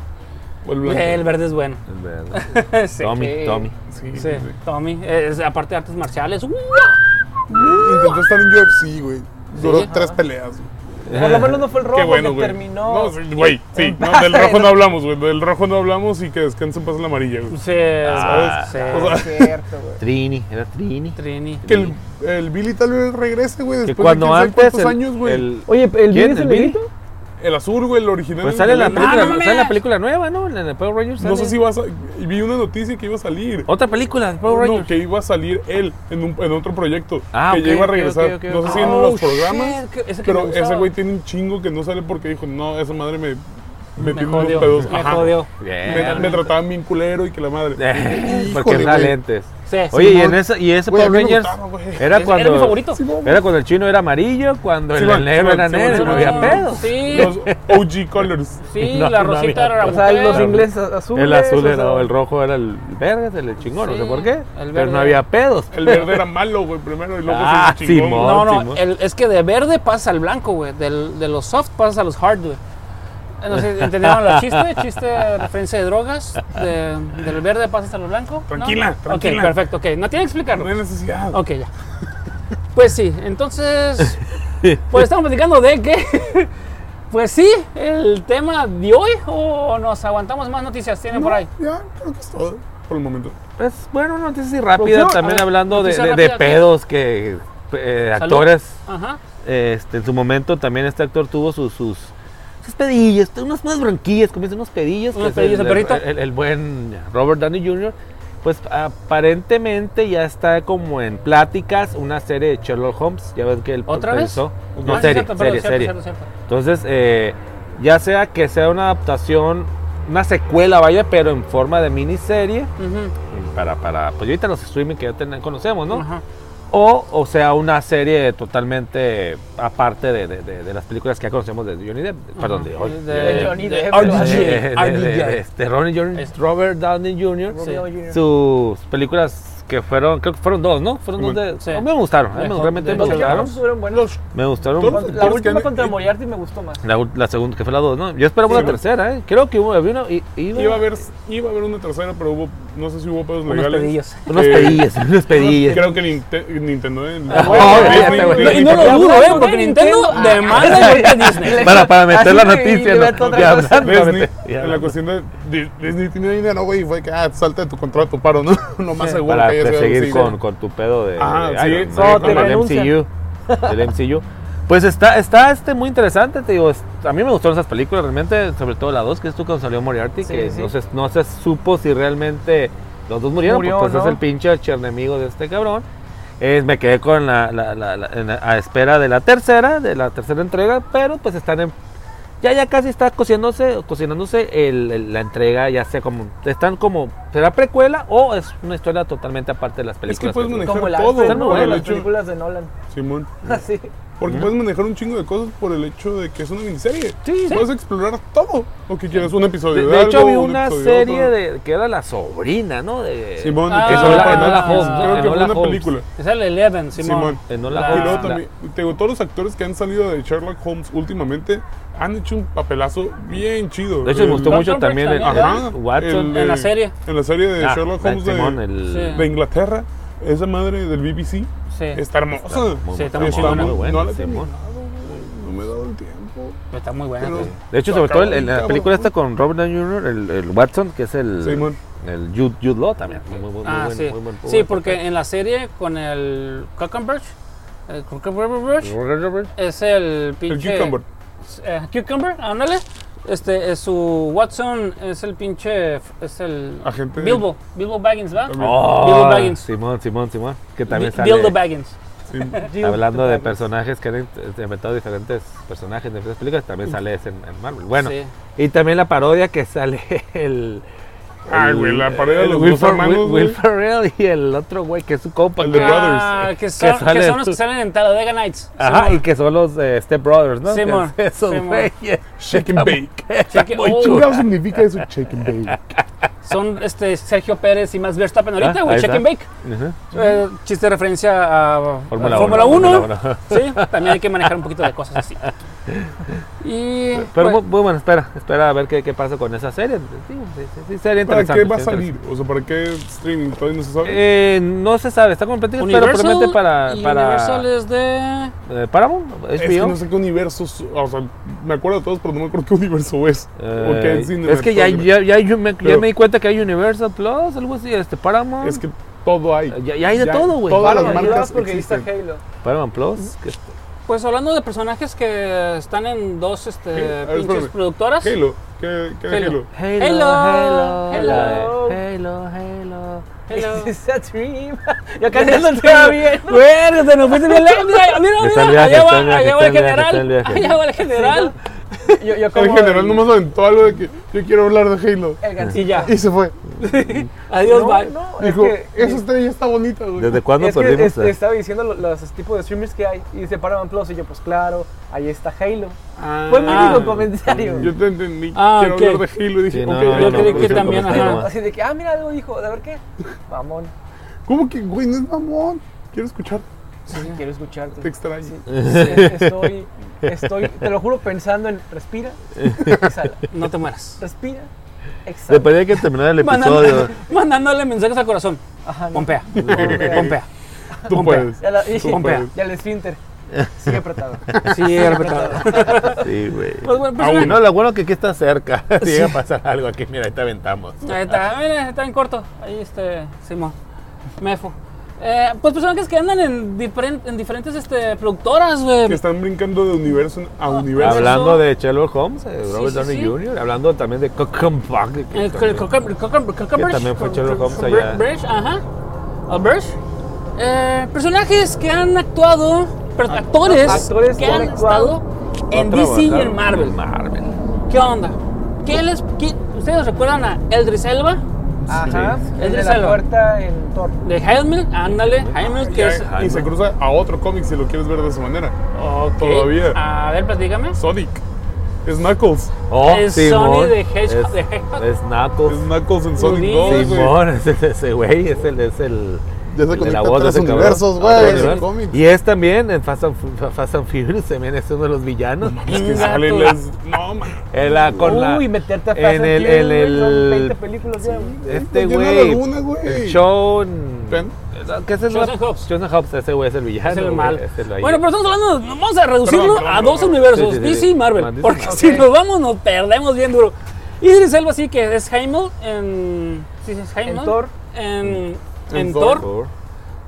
O el. El verde es bueno. Es verdad. sí. Tommy. Tommy. Sí, Sí, sí, sí. Tommy. Es, aparte de artes marciales. Intentó estar en UFC, güey. Duró Sí. tres peleas. güey. Por lo menos no fue el rojo Qué bueno, que güey. terminó. No, güey, sí. No, del rojo no hablamos, güey. Del rojo no hablamos y que descanse en paz la amarilla, güey. Sí, Ah, sí. o sea, Es cierto, güey. Trini, era Trini. Trini. Que el, el Billy tal vez regrese, güey, Que después cuando de antes cuántos el, años, güey. Oye, ¿el ¿Quién? Billy es ¿El el Billy? Negrito? azul, güey, el original. Pues el sale la película, no mames. sale en la película nueva, ¿no? En el Power Rangers. No sé si va a Vi una noticia que iba a salir. Otra película, de Power No, Rangers. que iba a salir él en, un, en otro proyecto. Ah, que ok, ya iba a regresar. No sé si en Oh, los shit, programas. ese pero ese güey tiene un chingo que no sale porque dijo, no, esa madre me metiendo unos jodió, pedos. me. Me, me trataban bien culero y que la madre. Porque era lentes. Sí, Oye, y, en ese, y ese a Power me Rangers gustaba, era Era cuando mi favorito. era cuando el chino era amarillo, cuando el negro era negro, no había pedos. Sí, Los OG colors. sí, No, la no rosita había. era la O sea, los ingleses azules. El azul o era, sea, el rojo era el verde, el chingón, no sé por qué. el Pero no había pedos. El verde era malo, güey, primero y luego Ah, se chingón. No, no, es que de verde pasa al blanco, güey. Del- De los soft pasas a los hard, güey. No sé, ¿entendieron la chiste? Chiste, referencia de drogas. De- del verde pasas a lo blanco. ¿no? Tranquila, tranquila. Ok, perfecto, ok. No tiene que explicarlo. No hay necesidad. Ok, ya. Pues sí, entonces. Pues estamos platicando de que. Pues sí, el tema de hoy. ¿O nos aguantamos más noticias? ¿Tienen por ahí? Ya, creo que es todo por el momento. Pues bueno, noticia rápida, Producción, también ver, hablando de, de- de pedos que eh, actores, Ajá. este, en su momento también este actor tuvo sus, sus, sus pedillos, unas, unas bronquillas, dicen, unos pedillos. El, el perrito. el- el buen Robert Downey Jr., pues aparentemente ya está como en pláticas una serie de Sherlock Holmes, ya ven que él ¿Otra vez? pensó- Ah, No, sí, serie, cierto, serie, cierto, serie. cierto. Entonces, eh, ya sea que sea una adaptación, una secuela, vaya, pero en forma de miniserie, Ujú, para, para pues ahorita los streaming que ya ten- conocemos, ¿no? ajá. O, o sea, una serie totalmente aparte de, de- de- de las películas que ya conocemos de Johnny Depp, perdón, de, De- de- Johnny de Depp, de- de- de- RDJ. de- este, Ronnie Jr., Es- Robert Downey Jr., Sí. Sus películas que fueron, creo que fueron dos, ¿no? Fueron dos de... Sí. a mí me gustaron, me- De- realmente de- me de- gustaron. Los. Me gustaron. Todos- La última contra eh, Moriarty me gustó más. La, ul- la segunda, que fue la 2, ¿no? Yo esperaba Sí, una tercera, ¿eh? Creo que hubo, había una, iba, Iba a haber, iba a haber una tercera, pero hubo, no sé si hubo pedos Unos legales. pedillos. unos Eh, pedillos, unos pedillos. Creo que Ninte- Nintendo. en- Ah, Disney- Y no lo dudo, ¿eh? Porque Nintendo demanda a Disney. Para, para meter la noticia, ¿no? Disney, ya en la cuestión de Di- Disney tiene dinero, güey, y fue que ah, salta de tu contrato, paro, ¿no? Lo más seguro Para que haya sido algo seguir con, tu pedo de, de sí, no, del. MCU. Del MCU. Pues está, está este muy interesante, te digo, es- a mí me gustaron esas películas realmente, sobre todo la 2, que es tú cuando salió Moriarty, Sí, que sí. No, se, no se supo si realmente los dos murieron, Murió, porque pues es ¿no? el pinche archienemigo de este cabrón. Eh, me quedé con la, la- la- la- en la- a espera de la tercera, de la tercera entrega, pero pues están en ya ya casi está cocinándose, cocinándose el- el- la entrega, ya sea como están como será precuela o es una historia totalmente aparte de las Es que películas. puedes manejar Como la todo, Están ¿no? las hecho, películas de Nolan. Simón. Así. Porque puedes manejar un chingo de cosas por el hecho de que es una miniserie. Sí, sí. Puedes explorar todo lo que quieras. Un episodio de, de, de hecho algo, había un una serie de que era la sobrina, ¿no? De Simón, Ah, que salió para Enola. Holmes, ¿no? Creo que fue una Holmes. película. Es el Eleven, Simón. Simón. Enola La- Y luego Holmes. también, te digo, todos los actores que han salido de Sherlock Holmes últimamente han hecho un papelazo bien chido. De hecho me gustó mucho también el, Ajá, el Watson. el En la de- serie. En la serie de Ah, Sherlock Holmes de, Simón, el- Sí. de Inglaterra. Esa madre del BBC Sí. está hermosa. Muy, Sí, está muy muy buena, chingona. muy buena, no la terminado, me he dado el tiempo. Está muy buena. Pero-. De hecho, Está sobre todo en, la película esta con Robert Downey Jr., el, el Watson, que es el, el Jude, Jude Law también. Muy, muy, muy Ah, buen- sí. muy buen- muy Sí, buen porque en la serie con el Cucumber, el Cucumber papel. es el El pinche. Cucumber. Eh, Cucumber, ándale. Este es su Watson, es el pinche. Es el. Agente. Bilbo, Bilbo Baggins, ¿va? Oh, Bilbo Baggins. Simón, Simón, Simón. Que también Bi- sale Bilbo Baggins. Sí. hablando de personajes que han in- inventado diferentes personajes de diferentes películas. También sale ese en, en Marvel. Bueno, Sí. y también la parodia que sale el. Ay, el- güey, la parodia de los Will dos Fer- hermanos, Will. Will Ferrell y el otro güey que es su compa. El de que- Brothers. Ah, que que son, que sale- son los que salen en Talladega Nights. Ajá, Simón. y que son los eh, Step Brothers, ¿no? Simón, Que es Esos güeyes. Shake and bake. Sí, que- muy oh, ¿Qué chulo. chingados significa eso? Shake and bake. Son este, Sergio Pérez y Max Verstappen ahorita, Ah, güey. Check está. and bake. Ujú. Eh, chiste de referencia a Fórmula a uno, Fórmula 1. Fórmula uno. Sí, también hay que manejar un poquito de cosas así. Y. Pero muy, muy bueno, espera, espera a ver qué, qué pasa con esa serie. Sí, sí, sí, sí, ¿Para qué va a salir? O sea, ¿para qué streaming? Todavía no se sabe. Eh, no se sabe, está completamente, pero Universal, probablemente para, para Universal es de. eh, Paramount, HBO. es que no sé qué universo. O sea, me acuerdo de todos, pero no me acuerdo qué universo es. Eh, qué es que ya, ya, ya, yo me, ya Pero- me di cuenta que hay Universal Plus, algo así, este Paramount. Es que todo hay. ya, ya hay de ya- todo, güey. todas las Paramount marcas Plus porque ahí está existen. Halo. Paramount Plus. que- Pues hablando de personajes que están en dos este, pinches espérame. productoras. Halo. ¿Qué, qué Halo. Halo? Halo, Halo, hello. Halo, Halo. Hello. It's a dream. Yo cantando estaba bien. Güey, te nos fuiste bien lejos. Mira, mira, mira. Allá va, el general. Allá va el general. yo, yo En general, el- nomás aventó algo de que yo quiero hablar de Halo. el. Y ya. Y se fue. Adiós, No, bye. no, es Dijo, que- esa estrella está bonita, güey. ¿Desde cuándo es que perdimos? este, estaba diciendo lo- los, tipos de streamers que hay y dice Paramount Plus y yo pues claro, ahí está Halo. Ah, Fue mi Ah. único comentario. Yo te entendí. Ah, quiero hablar de Halo y dije, Sí, no, ok, no, ya yo no, creí no, que también, ajá. Así de que, ah, mira algo dijo, a ver qué. Mamón, ¿Cómo que, güey, no es mamón? Quiero escuchar. quiero escucharte. Te extraño. Sí, sí, estoy, estoy, te lo juro, pensando en respira, exhala, No te mueras. respira, Me exhala. parece que terminar el episodio. mandándole mensajes al corazón. Ajá, no. Pompea. Pompea. Pompea. Tú Pompea. puedes. Ya, la, y, Tú Pompea. puedes. ya el esfínter sigue apretado. Sí, he respetado. Sí, güey. Pues, bueno, pues, Aún. No, lo bueno que aquí está cerca. Si llega a pasar algo aquí, mira, ahí te aventamos. Ahí está, mira, está en corto. Ahí este, Simón. Mefo. Eh, pues personajes que andan en, diferen- en diferentes este, productoras, güey. Que están brincando de universo a universo. Habla- Hablando de Sherlock Holmes, eh, Robert sí, Downey sí. Jr., hablando también de Cockenbach. que Eh, El también- Coca- Coca- Coca- Coca- Que también fue Sherlock Holmes allá. Ajá. Eh, personajes que han actuado, per- actores, actores que han han actuado estado en DC y en Marvel. Marvel. ¿Qué onda? ¿Qué les, qué- ¿Ustedes recuerdan a Eldris Elba? Ajá, Sí. el de la puerta en Thor. De Heilman, ándale, Heilman, que es... y se cruza a otro cómic si lo quieres ver de esa manera. Ok. Todavía. A ver, platícame. Sonic. Es Knuckles. Oh, Es Simón. Sony de Hedgehog- Es, es Knuckles. Es Knuckles en Sonic Ludí. 2, güey. Simón, es ese, ese güey, es el, es el, Ya se el de la conecta voz de tres universos, güey. Y es también en Fast and, Fast and Furious, también es uno de los villanos. Es que. No, man. En la, con la, Uy, meterte a Fast en and el, son 20 el, películas ya, este tiene güey, alguna, güey. el Sean, Pen. ¿qué es el Chosen Hobbs. Ese güey es el villano. Es el güey, mal. es el. Bueno, pero estamos hablando, vamos a reducirlo Perdón, perdón, a dos perdón. universos, Sí, sí, sí, DC y Marvel. Porque si nos vamos nos perdemos bien duro. Idris Elba sí que es Heimel en... ¿Sí es Heimel? En Thor. En, En en Thor. Thor.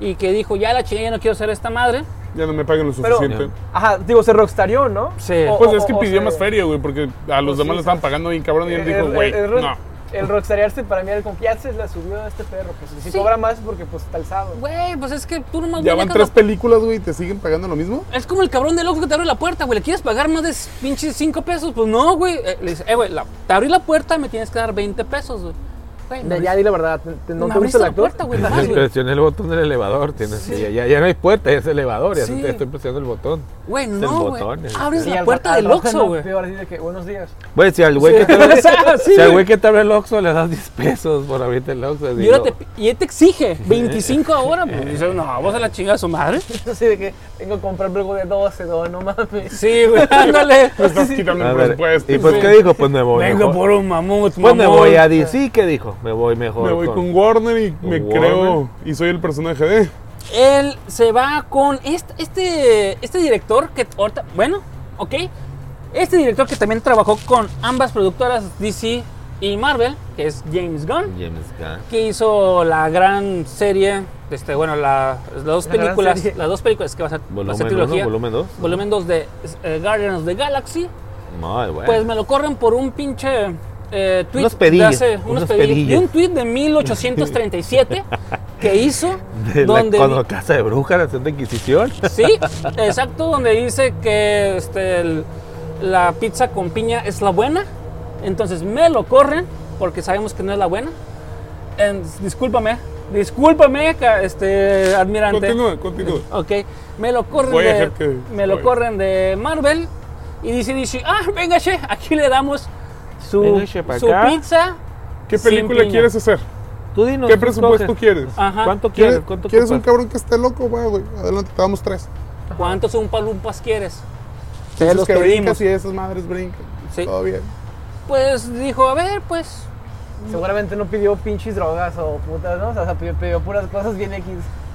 Y que dijo, ya la chingada, ya no quiero ser esta madre. Ya no me pagan lo Pero, suficiente. ajá, digo, se rockstarió, ¿no? Sí. O- Pues o- es que o pidió más feria, güey, porque a los Pues demás sí, le estaban pagando bien cabrón y él dijo, güey, no. El rockstarearse para mí era como que ya se la subió a este perro, pues si Sí. cobra más porque pues está alzado. Güey, pues es que tú nomás Ya no van tres la- películas, güey, y te siguen pagando lo mismo. Es como el cabrón del ojo que te abre la puerta, güey. ¿Le quieres pagar más de pinches 5 pesos? Pues no, güey. Eh, le dice, eh, güey, te abrí la puerta, me tienes que dar 20 pesos, güey. Güey, me Ya, di la verdad, ¿te- te- ¿no te abriste gusta el la actor? puerta, güey, güey. Presioné el botón del elevador, tienes que- ya, ya, no hay puerta, ya es elevador, ya Sí. te estoy presionando el botón. Güey, no, güey. Abres Sí, la puerta al del Oxxo, no, güey. que, buenos días. Güey, si al güey que te abre, O sea, sí, si al güey. güey que te abre el Oxxo le das 10 pesos por abrirte el Oxxo. Y, digo, ahora te, y él te exige 25 ahora, pues. Dice, no, vos a la chingada a su madre. Así de que vengo a comprar luego de 12, no, no mames. Sí, güey, ándale. Me estás quitando el presupuesto. ¿Y pues Sí. qué dijo? Pues me voy. Vengo por un mamut, Pues me voy a DC, ¿qué dijo? Me voy mejor. Me voy con Warner y me Warner. creo y soy el personaje de. Él se va con este, este, este director que ahorita, bueno, ok. Este director que también trabajó con ambas productoras DC y Marvel, que es James Gunn, James Gunn. que hizo la gran serie, este, bueno, la- las dos La películas, las dos películas que va a ser, va a ser Volumen 1, trilogía, volumen 2. volumen 2 de eh, Guardians of the Galaxy, Muy bueno. pues me lo corren por un pinche eh, tweet Unos pedillos, de hace- unos unos pedillos, pedillos. de un tweet de 1837 que hizo De la- donde cuando Casa de Brujas, la Santa Inquisición. Sí, exacto, donde dice que este, el- la pizza con piña es la buena. Entonces me lo corren porque sabemos que no es la buena. En- discúlpame, discúlpame, este, admirante. Continúa, continúa. Ok, me lo corren Voy a de, que- me lo corren de Marvel y dice, dice, ah, venga, che, aquí le damos su, su pizza. ¿Qué sin película piña. quieres hacer? Tú dinos. ¿Qué presupuesto escoge. quieres? Ajá. ¿Cuánto quieres? ¿Quieres, ¿Cuánto ¿quieres un cabrón que esté loco? Va, güey. Adelante, te damos tres. ¿Cuántos un palumpas quieres? Te los que pedimos. y esas madres brincan. Sí. Todo bien. Pues dijo, a ver, pues Seguramente no pidió pinches drogas o putas, ¿no? O sea, pidió, pidió puras cosas bien X.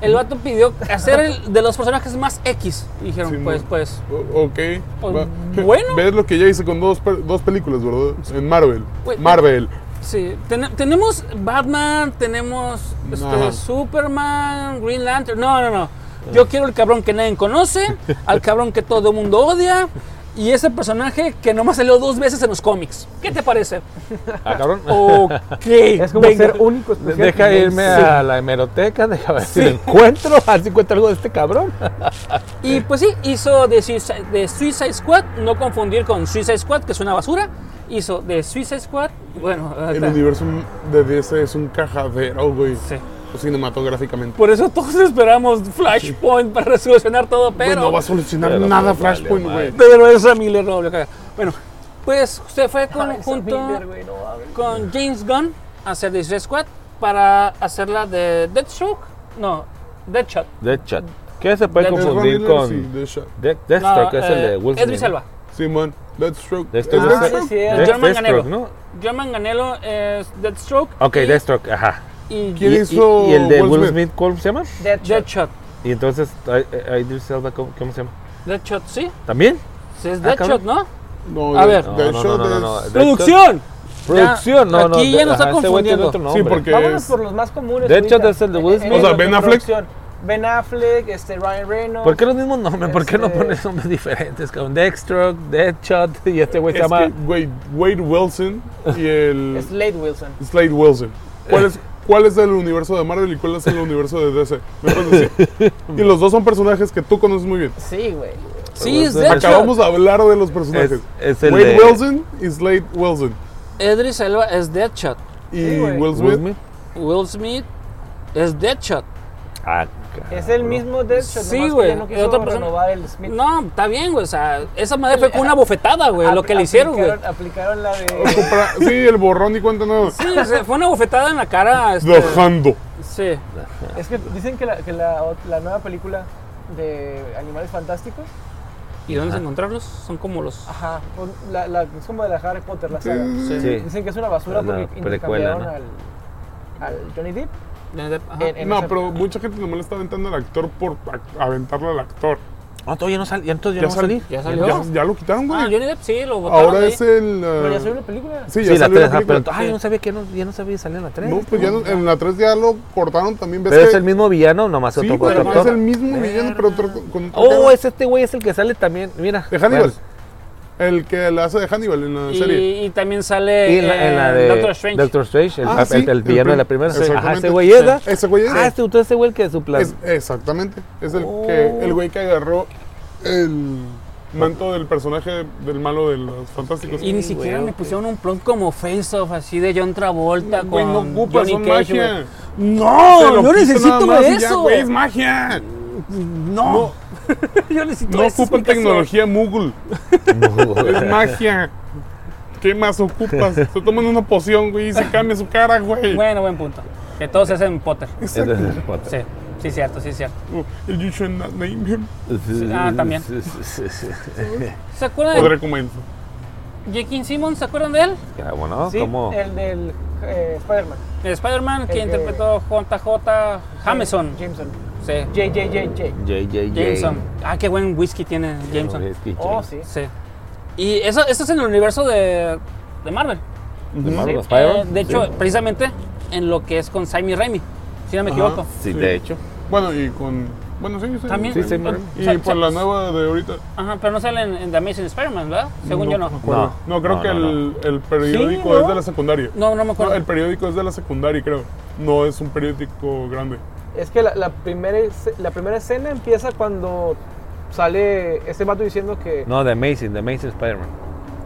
El vato pidió hacer el de los personajes más X. Y dijeron, Sí, pues, pues. O- ok. Pues, bueno. Ves lo que ya hice con dos, dos películas, ¿verdad? En Marvel. Marvel. Sí. Ten- tenemos Batman, tenemos este. Superman, Green Lantern. No, no, no. Yo quiero el cabrón que nadie conoce, al cabrón que todo el mundo odia, Y ese personaje que nomás salió dos veces en los cómics. ¿Qué te parece? Ah, cabrón. Ok. Es como venga. ser único, especial. Deja irme a la hemeroteca, deja ver si lo encuentro, a ver si encuentro algo de este cabrón. Y pues sí, hizo de Suicide, de Suicide Squad, no confundir con Suicide Squad, que es una basura. Hizo de Suicide Squad, bueno, El universo de DC es un cajadero, güey. sí. Cinematográficamente. Por eso todos esperamos Flashpoint para resolucionar todo, pero. no va a solucionar pero nada pues, Flashpoint, güey. Pero esa Miller no le caga. Bueno, pues usted fue con, Ay, junto Miller, güey, no con James Gunn a hacer The Squad para hacerla de Deathstroke. No, Deadshot. Deadshot. ¿Qué se puede Death- confundir Miller, con sí, Deadshot. Death- Deathstroke? No, es el de eh, Will Smith. Elba. Simón, Deathstroke. Deathstroke ¿Es es Ah, Deathstroke? sí, es. Death- John Manganiello. Deathstroke, ¿no? John Manganello es Deathstroke. Ok, y, Deathstroke, ajá. Y ¿Quién Y- hizo y, y el de Will Will Smith? Smith, ¿cómo se llama? Deadshot. Deadshot. Y entonces, Idris Elba, ¿cómo, cómo se llama? Deadshot, sí. ¿También? Sí, es Ah, Deadshot. ¿no? No, A ver. No, Deadshot no, no, no, no, es- ¡Producción! Producción, no, no. aquí ya nos está confundiendo. otro Sí, porque Vámonos es... por los más comunes. Deadshot es el de Will Eh, Smith. O sea, los de Ben Affleck. Ben Affleck, este, Ryan Reynolds. ¿Por qué los mismos nombres? ¿Por qué no Este- pones nombres diferentes? Con Deathstroke, Deadshot y este güey se llama... Wade Wilson y el Slade Wilson. Slade Wilson. ¿Cuál es, ¿Cuál es el universo de Marvel y cuál es el universo de DC? ¿Me puedes decir? Y los dos son personajes que tú conoces muy bien. Sí, güey. Sí, es Deadshot. Acabamos de hablar de los personajes. Es- es el Wade de- Wilson y Slade Wilson. Idris Elba es Deadshot. Y Sí. Will Smith. Will Smith es Deadshot. Ah, Es el mismo Deadshot. Sí, nomás que güey, ya No quiso otra persona. renovar el Smith. No, está bien, güey. O sea, esa madre fue con una bofetada, güey, lo que le hicieron, güey. aplicaron- la de. Compra- Sí, el borrón y cuenta nueva. Sí, o sea, fue una bofetada en la cara. este, Dejando. sí. Es que dicen que la, que la, nueva película de Animales Fantásticos. ¿Y dónde encontrarlos? Son como los. Ajá. La, la- es como de la Harry Potter, la saga. Sí. Sí. Dicen que es una basura La porque intercambiaron ¿no? al, al Johnny Depp. En- en No, esa- pero mucha gente nomás le está aventando al actor por aventarle al actor. Ah, todavía no sale, ya entonces ya, Ya no va a sal- salir. Ya salió. Ya, ya lo quitaron, güey. Ah, Johnny Depp sí, lo botaron Ahora ahí. es el. Pero ya uh, salió una película. Sí, ya Sí, la salió 3, la película. pero ah, yo no sabía que no, ya no sabía salir en la 3. No, pues ya no- en la 3 ya lo cortaron también. ¿Ves Pero es que- el mismo villano, nomás Sí, otro, pero otro es actor. el mismo villano, pero otro, con otro Oh, cara. es este güey, es el que sale también, mira. De Hannibal. Bueno, El que la hace de Hannibal en la serie. Y, y también sale Y en la, en la de Doctor Strange. Doctor Strange, el, Ah, el- sí, el villano el de la prim- primera. Ajá, exactamente. ese güey es, ¿verdad? Ese güey es. Ah, este, entonces ese güey el que su plan. Es- exactamente. Es el, Oh. que, el güey que agarró el manto del personaje del malo de los fantásticos. Y ni siquiera me pusieron un plot como Face Off, así de John Travolta no con ocupas, Johnny son Cage, magia. No, yo necesito nada más y ya, eso. güey, es magia. No. yo necesito No ocupan tecnología Moogle. Es magia. ¿Qué más ocupas? Se toman una poción, güey, y se cambia su cara, güey. Bueno, buen punto. Que todos se hacen Potter. Exacto. Sí, sí, cierto, sí, cierto. Oh, You should not name him. Ah, también. Sí, sí, sí, sí. ¿Se acuerdan Podré de comenzar. J.K. Simmons? ¿Se acuerdan de él? Bueno, Sí, ¿cómo? el del eh, Spider-Man. El Spider-Man que que- interpretó JJ Jameson. Jameson. Sí, JJJJ. JJJ. Jameson. Ah, qué buen whisky tiene Jameson. Oh, sí. Sí. Y eso, eso es en el universo de, de Marvel. ¿De Marvel, Sí. Spider-Man? Eh, de hecho, Sí. precisamente en lo que es con Sammy Raimi, si no me Ajá. equivoco. Sí, Sí. de hecho. Bueno, y con. Bueno, sí, sí. También. Sí, sí, Con- Y sa- por la nueva de ahorita. Ajá, pero no sale en, en The Amazing Spider-Man, ¿verdad? Según yo no. No. No, creo No, que no, el, el periódico Sí, ¿no? es de la secundaria. No, no me No, acuerdo. el periódico es de la secundaria, creo. No es un periódico grande. Es que la, la primera, la primera escena empieza cuando sale ese vato diciendo que. No, The Amazing, The Amazing Spider-Man.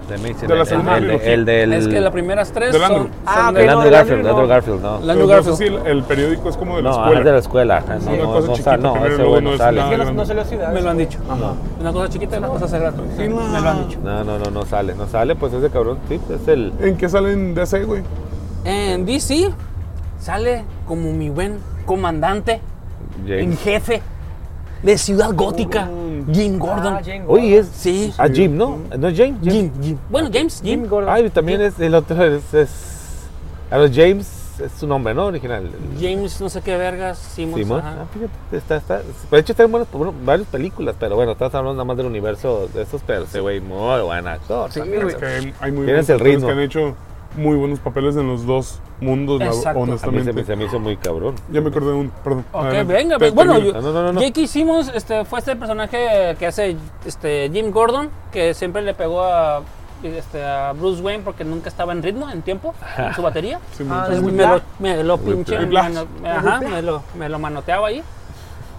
The Amazing. De la el- segunda el, el, el del. Es que las primeras tres Del son, Andrew. son Ah, de ok, El no, Andrew Garfield, Andrew el Andrew no. Garfield, no. Andrew no sé Garfield. si el, el periódico es como de la No, escuela. es de la escuela. ajá, Sí, No, no, no, chiquita, sale, no, ese no no sale. Es que no, no salió a ciudad. Me lo han dicho. Ajá. Una cosa chiquita y una cosa sagrada. Sí, no. Me lo han dicho. No, no, no, no sale. No sale, pues ese cabrón, sí, es el. ¿En qué salen DC, güey? En DC sale como mi buen comandante en James. jefe de Ciudad Gótica, Jim Gordon. Ah, Jane Oye, es. Sí, A Jim, ¿no? ¿No es James? Jim, Jim. Bueno, James, Jim. Jim Gordon. Ay, también es el otro. Es. es a ver, James es su nombre, ¿no? Original. James, no sé qué vergas, Simmons. Simón. ajá. Ah, fíjate, está, está. De hecho, está en buenas, bueno, varias películas, pero bueno, estás hablando nada más del universo de estos, pero ese güey, muy buen actor. Sí, también. güey. Es que hay, hay muy Tienes buenos el ritmo. que han hecho muy buenos papeles en los dos mundos, la- Exacto. A mí se me, honestamente. se me hizo muy cabrón. Ya me acordé de un, perdón. Ok, venga, Te- pues, bueno, yo- No, no, no, no. Ya que hicimos, este, fue este personaje que hace este, Jim Gordon, que siempre le pegó a, este, a Bruce Wayne porque nunca estaba en ritmo, en tiempo, en su batería. Sí, Ah, me- Entonces ¿de me lo, Whiplash? me lo pinché, me- ajá, me lo, me lo manoteaba ahí.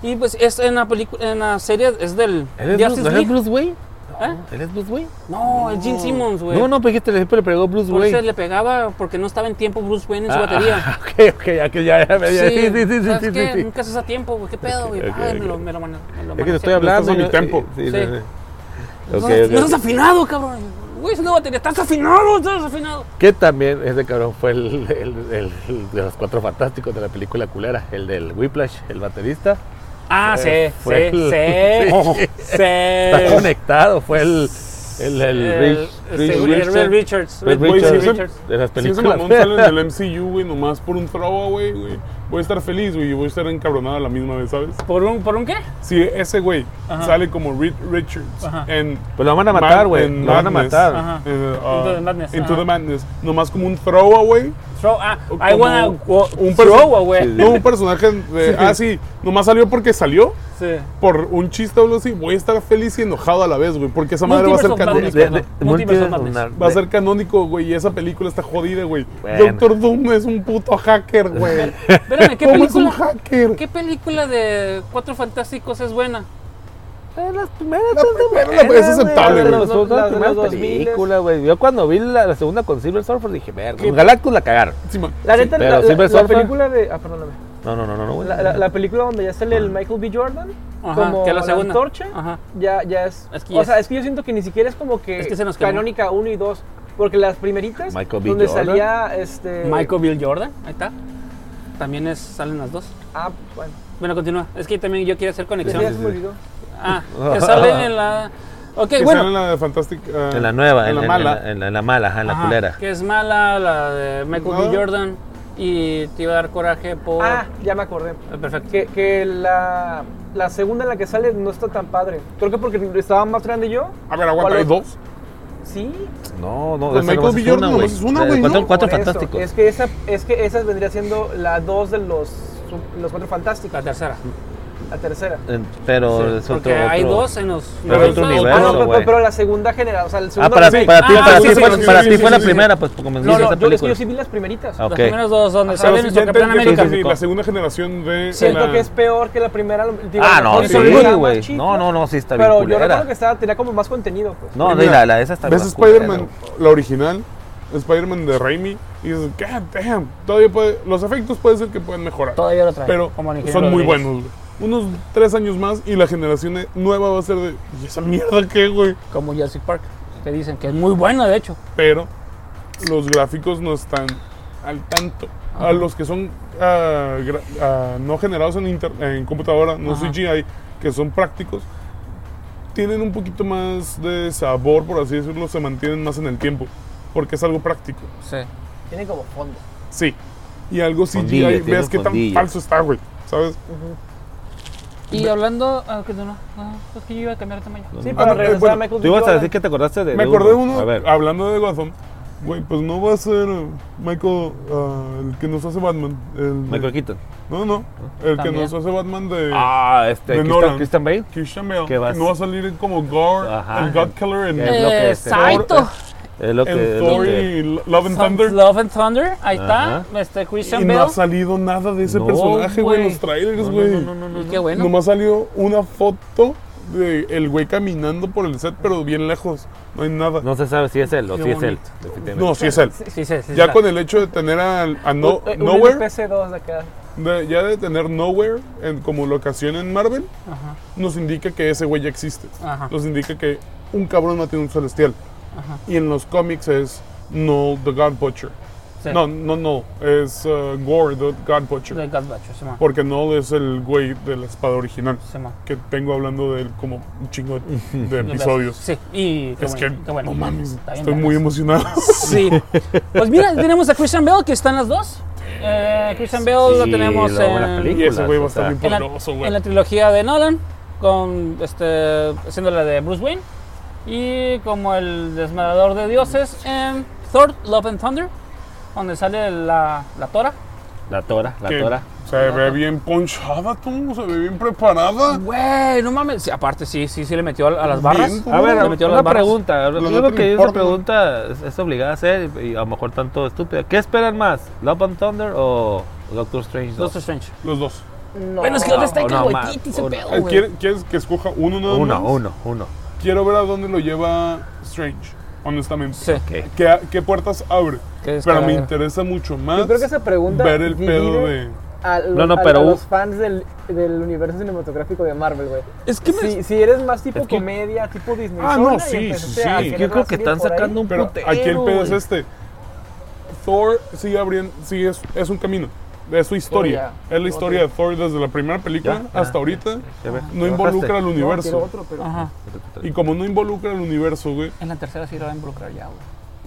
Y pues es en la película, en la serie es del ¿Él es Bruce, Justice ¿no es League. Bruce Wayne? ¿Eh? ¿Él es Bruce Wayne? No, es Gene Simmons, güey. No, no, dijiste, siempre le pegó Bruce Por eso Wayne. le pegaba porque no estaba en tiempo Bruce Wayne en su Ah, batería. ah, ok, ok, ya que ya, ya, ya, sí, sí, sí, sí, ¿sabes sí, qué? sí, sí. Nunca haces a tiempo, güey. ¿Qué pedo, güey? Ok, ok, Ay, ok. me lo, me lo, me lo Es que te estoy hablando. a mi no- tempo. Sí, sí, Sí. No, no estás afinado, cabrón. Güey, es una batería. Estás afinado, estás afinado. Que también ese cabrón fue el, el- el- el de los cuatro fantásticos de la película culera, el del Whiplash, el baterista. Ah, sí, fue sí, el- sí, Está sí. conectado, fue el, el, el, El- Rich- sí, Rich Red Richards Richards. Richards de las películas. mamón sale en el MCU, güey, nomás por un throwaway, güey, voy a estar feliz, güey, y voy a estar encabronado a la misma vez, ¿sabes? ¿Por un, ¿Por un qué? Si ese güey Ajá. sale como Reed Richards Ajá. en Pues lo van a matar, güey. en Lo van a matar. Ajá. eh, uh, Into the Madness, Into ajá. the Madness, nomás como un throwaway, Throw, ah, I wanna un throw perso- away. Sí, no un personaje de, ah, sí, nomás salió porque salió, Sí. por un chiste o algo así, voy a estar feliz y enojado a la vez, güey, porque esa madre va a ser canónica. De- de- perdón. de- Multiverse of Multiverse Madness. of Va a ser canónico, güey, y esa película está jodida, güey. Bueno. Doctor Doom es un puto hacker, güey. Espérame, ¿qué ¿Cómo es un película, hacker? ¿qué película de Cuatro Fantásticos es buena? Eh, Las primeras La primera, la- buenas, es aceptable, güey. Las Las 2000s. películas, güey. Yo cuando vi la, la segunda con Silver Surfer dije, verga, con Galactus la cagaron. Sí. La neta, pero la, Silver la Surfer- película de. Ah, perdóname. No, no, no, no. La, la- la película donde ya sale el Michael B. Jordan. Ajá, como que es la segunda. antorcha. Ajá. Ya, ya es. Es que o sea, es- que yo siento que ni siquiera es como que, Es que se nos canónica 1 y 2. Porque las primeritas, Michael B. donde Jordan. salía este. Michael Bill Jordan, ahí está. También es, salen las dos. Ah, bueno. Bueno, continúa. Es que también yo quiero hacer conexión. se me olvidó. Ah, que salen en la. Ok, Que bueno. sale en la de Fantastic. eh, En la nueva, en la mala. En, la, en la- en la mala, ajá, en la Ajá, culera. Que es mala, la de Michael No. B. Jordan. Y te iba a dar coraje por. Ah, ya me acordé. Eh, Perfecto. Que, que la, la segunda en la que sale no está tan padre. Creo que porque estaba más grande yo. A ver, aguanta, ¿Cuál hay dos. Sí. No, no, esa Michael B. es Jordan nomás es una, De güey, Cuatro, ¿no? cuatro fantásticos. Es que esa, es que esa vendría siendo la dos de los, los cuatro fantásticos. La tercera. La tercera. Pero Sí, es porque otro, hay otro- dos en los. Pero los otro dos. universo, Ah, no, pero, pero la segunda general, o sea, el Ah, segundo para, remake. para ti, Ah, para sí, ti, sí, fue, sí, para sí, ti sí, fue la sí, sí. primera, pues como me No, dices no, esa yo, es yo sí vi las primeritas. Ah, ok. Las primeras dos, donde sale sí, nuestro Capitán América. sí, sí, la segunda generación de. Siento la- que es peor que la primera. digo, Ah, no, sí, güey. No, no, no, sí está bien Pero yo recuerdo que estaba, tenía como más contenido. Pues. No, no, y Mira, la, la esa está ¿Ves más culera, Spider-Man, la original? Spider-Man de Raimi. Y dices, God damn. Todavía puede. Los efectos puede ser que pueden mejorar. Todavía lo trae. Pero son muy buenos, güey. Unos tres años más y la generación nueva va a ser de. ¿Y esa mierda qué, güey? Como Jurassic Park. Que dicen que es muy buena, de hecho. Pero los gráficos no están al tanto. A los que son gra- ah, no generados en, inter- en computadora, no Ajá. CGI, que son prácticos, tienen un poquito más de sabor, por así decirlo, se mantienen más en el tiempo, porque es algo práctico. Sí. Tiene como fondo. Sí. Y algo CGI, veas qué tan falso está, güey. ¿Sabes? Y hablando. Ah, que no, no, es que yo iba a cambiar de tamaño. Sí, Ah, para no, regresar bueno, a Michael Tú ibas a decir que te acordaste de. Me de acordé de uno, A ver. hablando de Gotham. Güey, pues no va a ser eh, Michael, ah, el que nos hace Batman. El, Michael Keaton. No, no. El que También. nos hace Batman de Ah, este. de Christian, Nolan. Christian Bale. Christian Bale. que va a no va a salir como Gore, Ajá. el God Killer en, Es lo que es, Exacto. Es lo que. Thor y Love and Thunder. Love and Thunder, ahí está. Este Y Christian no ha Bale. salido nada de ese No, personaje, güey, en güey. los trailers, No, güey. no, no, no, no, Y no. qué bueno. Nomás salió una foto de el güey caminando por el set, pero bien lejos. No hay nada. No, No se sabe si es él o Qué si es él. bonito. definitivamente. sí es él. Sí, sí, sí, Ya está. con el hecho de tener a, a no, Un Nowhere, NPC2 de acá. de- ya de tener Nowhere en- como locación en Marvel, Ajá, nos indica que ese güey ya existe. ajá, Nos indica que un cabrón mata a un celestial. Ajá. Y en los cómics es No the God Butcher. Sí. No, no, no. Es uh, Gore the God Butcher. Porque Null es el güey de la espada original. Que tengo hablando de él como un chingo de episodios. Sí, y qué Es bueno, que, qué bueno. no mames, bien estoy muy emocionado. Sí. Pues mira, tenemos a Christian Bale, que están las dos. Eh, Christian Bale lo tenemos en, y ese güey va a o sea, estar bien en la, en trilogía de Nolan, con este, haciendo la de Bruce Wayne. Y como el desmadrador de dioses en Thor, Love and Thunder. donde sale la, la tora. La tora, la tora. Se ve bien ponchada, tú, se ve bien preparada. Güey, no mames. Sí, aparte, sí, sí, sí le metió a, a las barras. Bien, A ver, le metió a una las barras. pregunta. Lo Yo creo que esa pregunta es, es obligada a hacer y, a lo mejor tanto estúpida. ¿Qué esperan más? ¿Love and Thunder o Doctor Strange 2? Doctor Strange. Los dos. No. Bueno, es que ¿dónde está no, el no, uno. pedo, Eh, ¿Quieres que escoja uno nada Uno, más? uno, uno. Quiero ver a dónde lo lleva Strange, honestamente. Sí. Ok. ¿Qué, qué puertas abre? ¿Qué es Pero me interesa mucho más Yo creo que esa pregunta ver el pedo de... a, los, No, no, a- pero a u- los fans del, del universo cinematográfico de Marvel, güey. Es que me... Si, si eres más tipo Es que- comedia, tipo Disney. Ah, no, sí, sí, sí. Yo creo que están ahí, sacando un Pero putero. aquí el pedo es este. Thor sigue abriendo, sigue es, es un camino. Es su historia. ya. Es la historia de Thor desde la primera película ya. hasta ahorita. Ya ves, No involucra bajaste. al No, universo. otro, pero... Ajá. Y como no involucra al universo, güey, En la tercera sí lo va a involucrar ya, güey.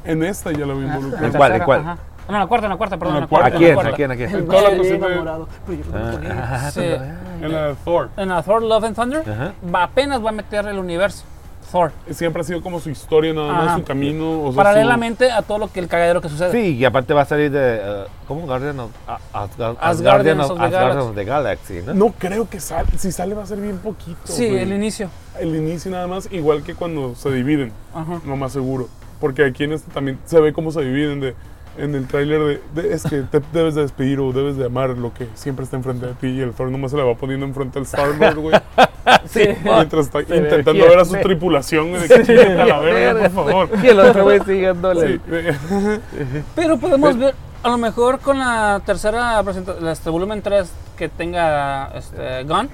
en esta ya la voy a involucrar. ¿En cuál, en cuál? ajá. No, en la cuarta, en la cuarta, perdón. En la cuarta. ¿A quién? ¿A quién? ¿A quién? En toda la de- enamorado, pero yo no Ah, En la de Thor. En la Thor Love and Thunder Ajá. va, apenas va a meter el universo. Thor. Siempre ha sido como su historia, nada más, Ajá. su camino. O sea, su- Paralelamente a todo lo que el cagadero que sucede. Sí, y aparte va a salir de. eh, ¿Cómo? Guardian of, a- Asgard- Asgardian of, of the Asgardians Galaxy. of the Galaxy, ¿no? No creo que sale. Si sale va a ser bien poquito. Sí, güey. el inicio. El inicio nada más, igual que cuando se dividen. Ajá. lo más seguro. Porque aquí en este también se ve cómo se dividen de, en el tráiler de, de- es que te debes de despedir o debes de amar lo que siempre está enfrente de ti y el Thor nomás se le va poniendo enfrente al Star-Lord, güey. Sí. mientras está intentando bien, ver a su tripulación, güey, que "Chíngate a la verga, por favor. Y el otro güey siguiéndole. Sí, Pero podemos ver, a lo mejor con la tercera presentación, este volumen 3 que tenga este, Gun,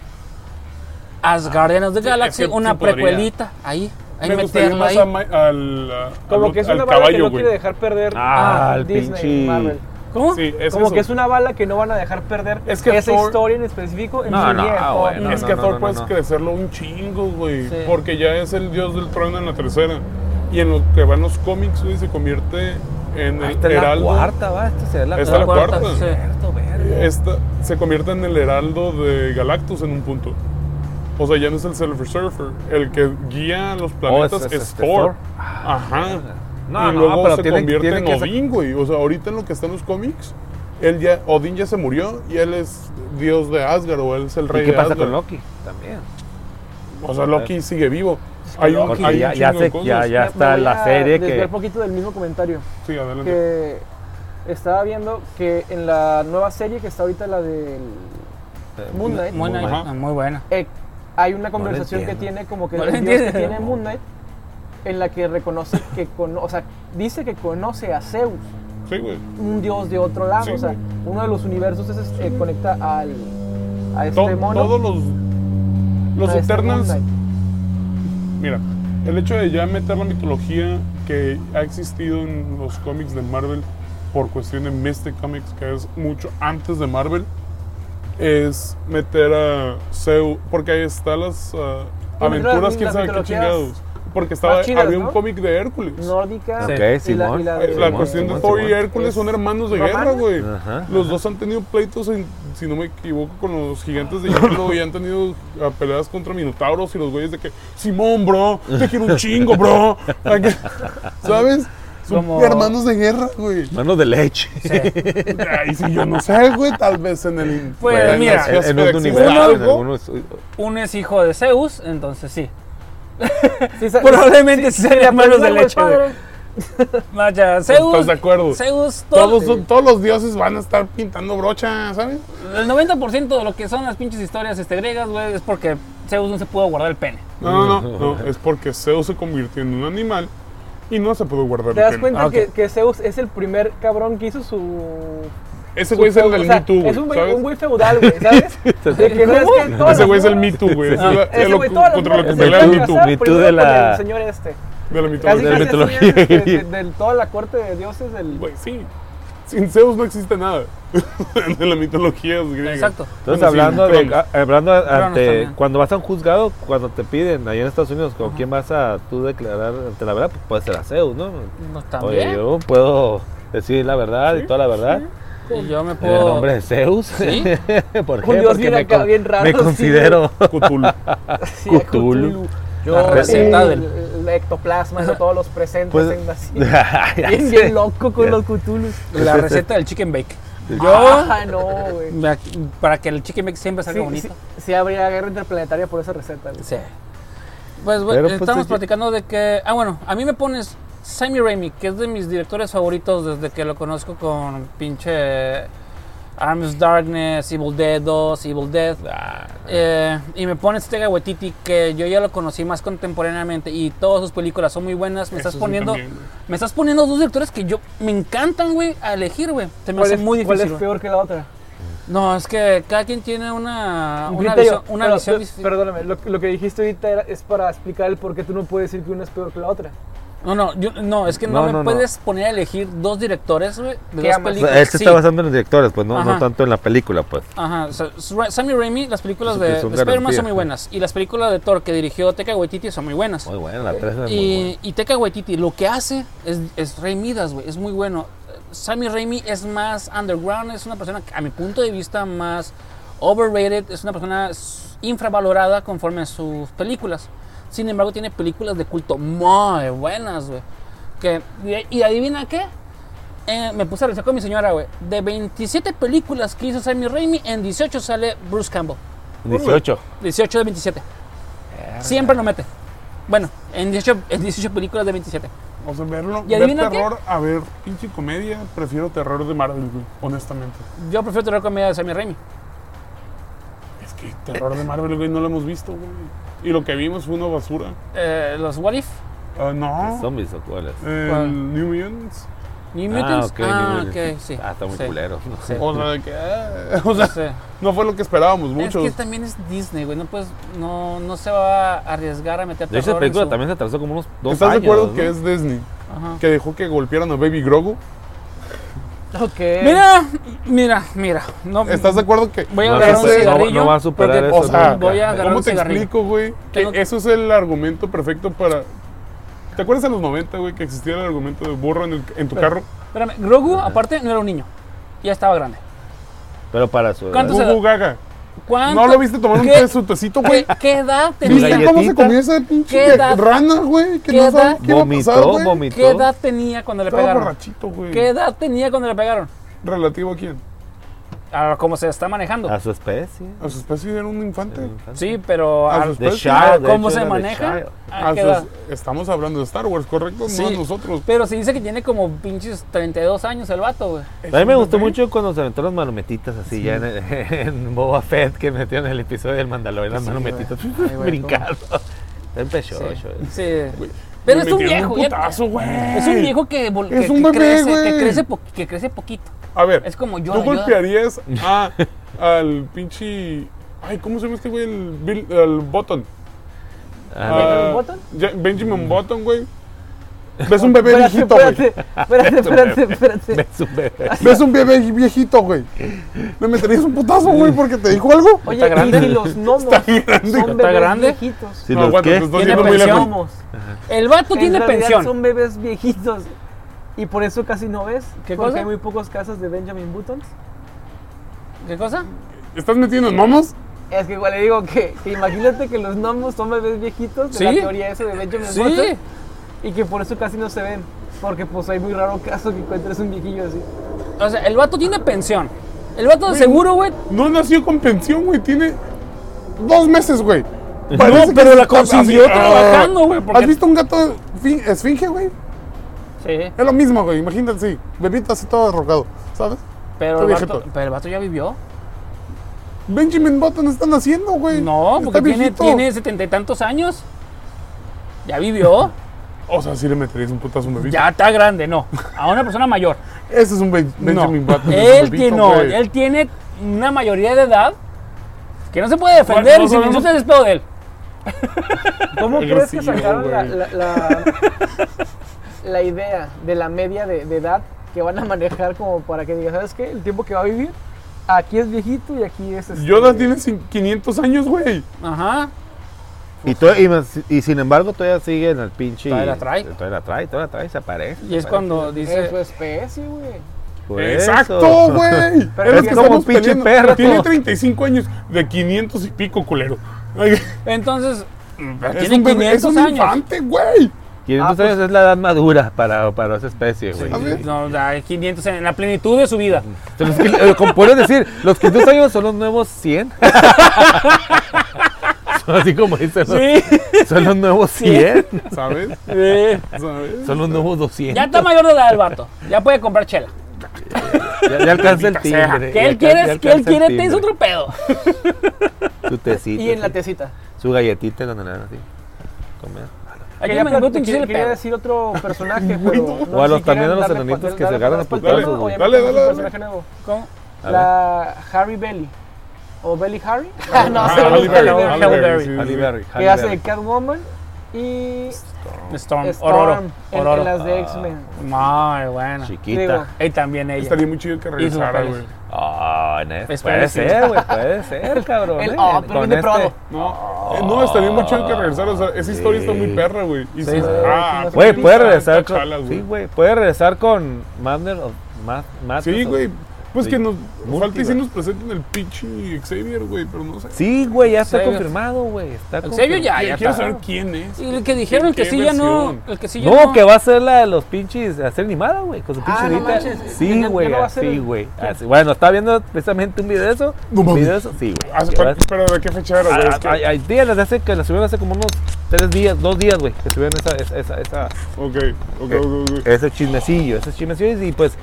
Asgardians of the Galaxy, una precuelita ahí. Me gustaría más ahí. a Ma- al, a- Como al- que es al una bala que no güey. quiere dejar perder Ah, a el Disney pinche- Marvel. ¿Cómo? Sí, es Como eso. que es una bala que no van a dejar perder Es que esa Thor- historia en específico en No, su no, de ah, Thor. bueno, es que no, Thor no, puedes no. crecerlo un chingo, güey. Sí. Porque ya es el dios del trono en la tercera. Y en lo que van los cómics, güey, se convierte en Ah, el esta es la heraldo. cuarta, va. Esta será la Esta La la cuarta, cuarta. sí. Esta se convierte en el heraldo de Galactus en un punto. O sea, ya no es el Silver Surfer. El que guía a los planetas Oh, es- es, es- es Thor. Thor. Ajá. No, y no, luego pero se tiene- convierte tiene en Odín, güey. O sea, ahorita en lo que está en los cómics, él ya, Odín ya se murió y él es dios de Asgard o él es el rey ¿Y qué de pasa Asgard. con Loki? También. O sea, Loki sigue vivo. Hay un, Porque hay un ya, ya, cosas. ya, ya Me- está la a serie que. un poquito del mismo comentario. Sí, adelante. Que estaba viendo que en la nueva serie que está ahorita, la del Moon Knight, muy buena. eh, hay una conversación que tiene como que No el lo dios que tiene Moon Knight en la que reconoce que cono- o sea, dice que conoce a Zeus, Sí, güey. un dios de otro lado, Sí, o sea, güey. uno de los universos es, eh, conecta al a este To- mono. todos los, los a este Eternals. Mira, el hecho de ya meter la mitología que ha existido en los cómics de Marvel por cuestión de Mystic Comics, que es mucho antes de Marvel, es meter a Zeus, porque ahí están las Bueno, aventuras, las- quién las sabe qué chingados. Porque estaba, chidas, había un cómic de Hércules. nórdica y la, Simón. y la, de- La Simón, cuestión de Simón, Thor y. Hércules son hermanos de guerra, güey. Ajá, Los ajá. dos han tenido pleitos, en- si no me equivoco, con los gigantes de hielo y han tenido ah, peleas contra minotauros y los güeyes de que, Simón, bro, te quiero un chingo, bro. ¿Sabes? Como- hermanos de guerra, güey. Manos de leche. Ay, sí, yo no sé, güey, tal vez en el... Pues, en la mira, en, en universo, en algunos. Uno es hijo de Zeus, entonces sí. Sí, Probablemente sí sean hermanos de leche, güey. Vaya, Zeus. ¿Estás de acuerdo? Zeus, todo- Todos, todos los dioses van a estar pintando brocha, ¿sabes? el 90% de lo que son las pinches historias este, griegas, güey, es porque Zeus no se pudo guardar el pene. No, no, no, no, es porque Zeus se convirtió en un animal y no se pudo guardar ¿Te das cuenta Ah, ok. que, que Zeus es el primer cabrón que hizo su. Ese güey es el del o sea, Me Too, güey, Es un güey, ¿sabes? un güey feudal, güey, ¿sabes? De que no es que Ese güey es el Me Too, güey. Ese es la- ese güey, todas contra lo que pelea el Me Too. Me Too de la- el señor este. De la Casi, mitología. de la casi así mitología es, de, de- de toda la corte de dioses del. Güey, sí. Sin Zeus no existe nada. de la mitología griega. Exacto. Entonces, Bueno, sí, hablando de. Cronos. ah, Hablando ante. también. Cuando vas a un juzgado, cuando te piden allá en Estados Unidos con quién vas a tú declarar ante la verdad, pues puede ser a Zeus, ¿no? No, Oye, también. yo puedo decir la verdad y toda la verdad. Y yo me En el puedo. nombre de Zeus. Sí. ¿Por qué? dios Porque me, acá, bien raro, me sí, considero. Cthulhu. Sí, Cthulhu. Cthulhu. La receta el, del- el ectoplasma de todos los presentes Pues, en así. bien, bien loco con los Cthulhus. La receta del chicken bake. Yo, Ah, no, güey. para que el chicken bake siempre salga Sí, bonito. sí, sí habría guerra interplanetaria por esa receta. güey. Sí. Pues, bueno, pues, estamos platicando de que. Ah, bueno, a mí me pones Sammy Raimi, que es de mis directores favoritos desde que lo conozco con pinche Arms Darkness, Evil Dead 2, Evil Dead. Ah, Eh, y me pones Tega Waititi, que yo ya lo conocí más contemporáneamente y todas sus películas son muy buenas. Me estás poniendo me estás poniendo dos directores que yo me encantan, güey, a elegir, güey. Se me ¿Cuál hace es, muy cuál difícil. es güey. peor que la otra? No, es que cada quien tiene una, Un una criterio. visión. Una Pero, visión perdóname, lo, lo que dijiste ahorita era- es para explicar el por qué tú no puedes decir que una es peor que la otra. No, no, yo- no, es que no, No, me no, no. puedes poner a elegir dos directores, güey, de ¿Qué dos amas? o sea, películas. se Sí. está basando en los directores, pues no, no Ajá. tanto en la película, pues. Ajá, o sea, Sammy Raimi, las películas de, de son Spider-Man son muy buenas. Y las películas de Thor que dirigió Taika Waititi son muy buenas. Muy buena, la 3 es muy Y, buena. y Taika Waititi lo que hace es, es Rey Midas, güey, es muy bueno. Sammy Raimi es más underground, es una persona, que, a mi punto de vista, más overrated, es una persona infravalorada conforme a sus películas. Sin embargo, tiene películas de culto muy buenas, güey. Que, y, y adivina qué? Eh, me puse a revisar con mi señora, güey. De 27 películas que hizo Sammy Raimi, en 18 sale Bruce Campbell. 18. 18 de 27. Siempre lo mete. Bueno, en 18, en 18 películas de 27. O sea, verlo, ¿Y ver adivina qué? terror a ver pinche comedia, prefiero terror de Marvel, güey, honestamente. Yo prefiero tener comedia de Sammy Raimi. Es que terror de Marvel, güey, no lo hemos visto, güey. Y lo que vimos fue una basura. Eh, los What If, Ah, no. ¿Zombies o cuáles? El ¿Cuál? New Mutants. New Ah, Mutants. ok, Ah, New Mutants. ok, sí. Ah, está muy sí, culero. sí. O sea, de que. ah, o sea, Sí. no fue lo que esperábamos Es mucho. que también es Disney, güey. No, puedes, no, no se va a arriesgar a meter De hecho, terror la película su- también se atrasó como unos dos ¿Estás años. de acuerdo ¿no? que es Disney? Ajá. Que dejó que golpearan a Baby Grogu. Ok. Mira, mira, mira. No, ¿Estás de acuerdo que.? Voy a No, agarrar un no, cigarrillo. no va a superar porque- eso O sea, voy a agarrar ¿cómo un te cigarrillo. explico, güey? Tengo- eso es el argumento perfecto para. ¿Te acuerdas en los 90, güey, que existía el argumento de burro en, el- en tu carro? Espérame, Grogu, aparte, no era un niño. Ya estaba grande. Pero para su. ¿Cuántos Gugu Gaga. ¿Cuánto- ¿No lo viste tomar un de su tecito, güey? ¿Qué, qué edad ¿Viste tenía? cómo se comía esa pinche ¿Qué edad? rana, güey? ¿Qué no edad? qué a pasar, Vomitó, güey. vomitó. ¿Qué edad tenía cuando le Estaba pegaron? borrachito, güey. ¿Qué edad tenía cuando le pegaron? ¿Relativo a quién? A cómo se está manejando. A su especie. A su especie era un infante. Sí, pero A a- ¿cómo se maneja? Child. ¿A A qué sus- edad? estamos hablando de Star Wars, ¿correcto? Sí. No de nosotros. Pero se dice que tiene como pinches 32 años el vato, güey. A mí me un gustó bebé. mucho cuando se aventó las malometitas así ya en, en Boba Fett que metió en el episodio del Mandalorian las Sí, malometitas güey. Ay, güey, brincando. Sí. Pero me es un viejo, putazo, güey. Es un viejo que, vol- Es que- un que bebé, crece, güey. que crece, que crece poquito. A ver, Es como yo. ¿tú yo- golpearías a, al pinche... Ay, ¿cómo se llama este güey? El, Bill, el Button. Ah, Ah, Button? ya- Benjamin Button, güey. Ves un bebé Espérate, viejito, güey. espérate, espérate, espérate, ves un bebé. Ves un bebé viejito, güey. ¿Me meterías un putazo, güey, porque te dijo algo? Oye, Está grande. y si los gnomos son Está bebés grande. viejitos. Si No, los aguanta, qué? te estoy Tiene pensión. El vato En tiene pensión. son bebés viejitos. Y por eso casi no ves. ¿Qué porque cosa? hay muy pocos casos de Benjamin Buttons. ¿Qué cosa? ¿Estás metiendo en momos? Es que igual le digo que, que imagínate que los gnomos son bebés viejitos. De la teoría esa de Benjamin Sí. Button. Y que por eso casi no se ven. Porque pues hay muy raro caso que encuentres un viejillo así. O sea, el vato tiene pensión. El vato de seguro, güey. No nació con pensión, güey. Tiene dos meses, güey. No, Parece que pero la consiguió así, trabajando, güey, porque- ¿Has visto un gato fin- esfinge, güey? Sí. Es lo mismo, güey. Imagínate, sí. Bebito así todo arrogado, ¿sabes? Pero el, vato, pero el vato ya vivió. Benjamin Button está naciendo, güey. No, Está porque tiene, viejito. tiene setenta y tantos años. Ya vivió. O sea, sí le meterías un putazo a un bebito. ya está grande, no. A una persona mayor. Ese es un Ben- No. Benjamin Button. es un Él bebito, tiene, no, güey. él tiene una mayoría de edad que no se puede defender Bueno, y si no me sabemos- insultas es pedo de él. ¿Cómo crees que sacaron la, güey. la, la- la idea de la media de, de edad que van a manejar como para que digas, ¿sabes qué? El tiempo que va a vivir, aquí es viejito y aquí es... este, Yoda tiene cin- 500 años, güey. Ajá. Y, to- y, más- y sin embargo todavía sigue en el pinche. Todavía la trae. Todavía la trae, todavía la trae, se aparece. Y es cuando Es su dice. especie, güey. Exacto, güey. Pero Es que como pinche perro. Tiene 35 años de 500 y pico, culero. Entonces, Es Tiene un bebé, es 500 un años. infante, güey. 500 Ah, pues- años es la edad madura para, para esa especie, güey. Ver. No, da 500 en la plenitud de su vida. Que- eh, puedes decir, los 500 años son los nuevos 100. Son Así como dicen, los- Sí. son los nuevos 100. ¿Sabes? Sí. ¿Sabes? Son los nuevos 200. Ya está mayor de edad el vato. Ya puede comprar chela. Ya, ya alcanza el timbre. Que él quiere, que él quiere, tienes timbre. otro pedo. Su tecito. Y en la sí. tecita. Su galletita donde le dan así. Comer. Me quería, el quería pedo. decir otro personaje, pero no O a los- si también a los enanitos pa- que se agarran a pa- putazos, güey. Dale, dale, dale. personaje nuevo. ¿Cómo? La Harry Belly. ¿O Belly Harry? No, Ah, se Halle Berry. Halle Berry, Que hace. Catwoman y Storm. Storm Ororo. en, Ororo. en las de X-Men. Muy buena. Chiquita. Digo, Y también ella. Estaría muy chido que regresara, güey. Ah, ne- Es puede ser, güey, puede ser, cabrón. El- eh, oh, pero este-. No, eh, no, estaría muy chido que regresara. O sea, esa historia está muy perra, güey. Sí, sí, sí. ah, Güey, puede regresar con. Sí, güey, puede regresar con Madner of Math, Sí, güey. Pues Sí. que nos falta y sí nos presenten el pinche Xavier, güey, pero no sé. Sí, güey, ya está Xavier. confirmado, güey. Está Xavier ya, Quiero ya quiero está. saber quién es. Y el que dijeron ¿Qué- que sí ya no. El que sí ya No, no. que va a ser la de los pinches, a ser animada, güey, con su pinche Ah, no edita. manches, Sí, güey, así, el- güey. Bueno, estaba viendo precisamente un video de eso. No un video de eso, sí, güey. Pero ¿de qué fecha era, güey? Ah, Hay, días, desde hace que la subieron hace como unos tres días, dos días, güey, que subieron esa, esa, esa, esa- Ok, ok, Eh, ok, ok. ese chismecillo, esos chismecillos y pues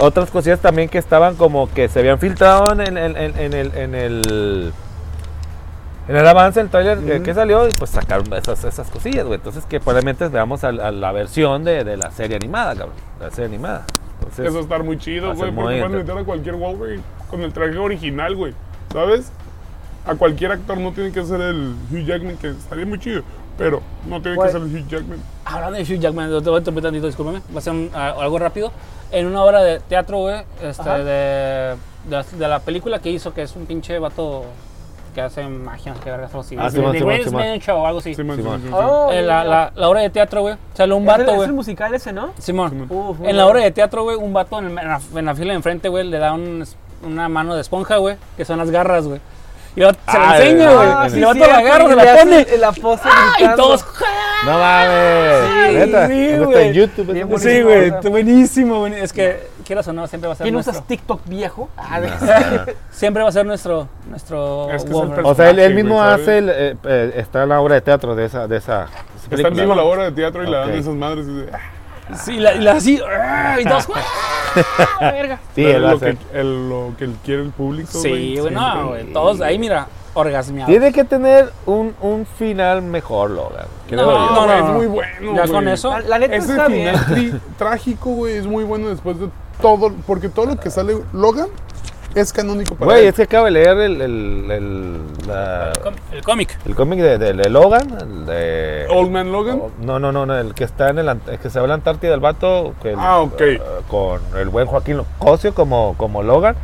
otras cosillas también que estaban como que se habían filtrado en, el- en, en- en el en el en el avance del trailer que, que salió y pues sacaron esas, esas cosillas, güey. Entonces que probablemente veamos a, a la versión de, de la serie animada, cabrón. La serie animada. Entonces, Eso estar muy chido, güey, porque pueden meter a cualquier Wolverine con el traje original, güey. ¿Sabes? A cualquier actor no tiene que ser el Hugh Jackman, que estaría muy chido, pero no tiene Güey. que ser el Hugh Jackman. Hablando de Hugh Jackman, te voy a interrumpir tantito, discúlpame. Va a ser un- a- algo rápido. En una obra de teatro, güey, este, de, de, la- de la película que hizo, que es un pinche vato que hace magia, qué vergas, algo así. Ah, The Simón, Simón, Greatest. Man Show o algo así. Sí, man, Simón. sí, man, sí, Oh, En la, la, la obra de teatro, güey, sale un ¿Es vato, el- es güey. el musical ese, ¿no? Simón. Uf, En la obra de teatro, güey, un vato en, en la, en la fila de enfrente, güey, le da un- una mano de esponja, güey, que son las garras, güey. Y vato se la Ah, enseña, güey. ah, y sí, vato cierto, la agarra, y se la pone. La ¡Ah! Y todos. no mames. Sí, sí, ¿Dónde está güey. en YouTube. Sí, güey, buenísimo, güey. Es que, quieras o no, siempre va a ser ¿Quién nuestro. usas TikTok viejo? Ah, de- Siempre va a ser nuestro. nuestro Es que es el Wolverine. O sea, él, mismo hace, el, eh, eh, está en la obra de teatro de esa, de esa Está en vivo la obra de teatro y dan Ok. esas madres y de, ah, Sí, la, y la así. Y todos. ¡ah! verga. Sí, él va lo, que, el- lo que quiere el público, Sí, güey, no, siempre. güey. Todos ahí, mira, orgasmeados. Tiene que tener un, un final mejor, Logan. No, no, no. es muy bueno, Ya güey. con eso. La, la neta Ese está bien. final tri- trágico, güey, es muy bueno después de todo, porque todo lo que sale Logan es canónico para Güey, él. es que acabo de leer el, el, el, la- El cómic. el cómic de, de- de Logan. el de, Old Man Logan. no, no, no, no, el que está en el, ant- el que se va a la Antártida, el vato. que el- Ah, ok. eh, con el buen Joaquín Cosio como, como Logan.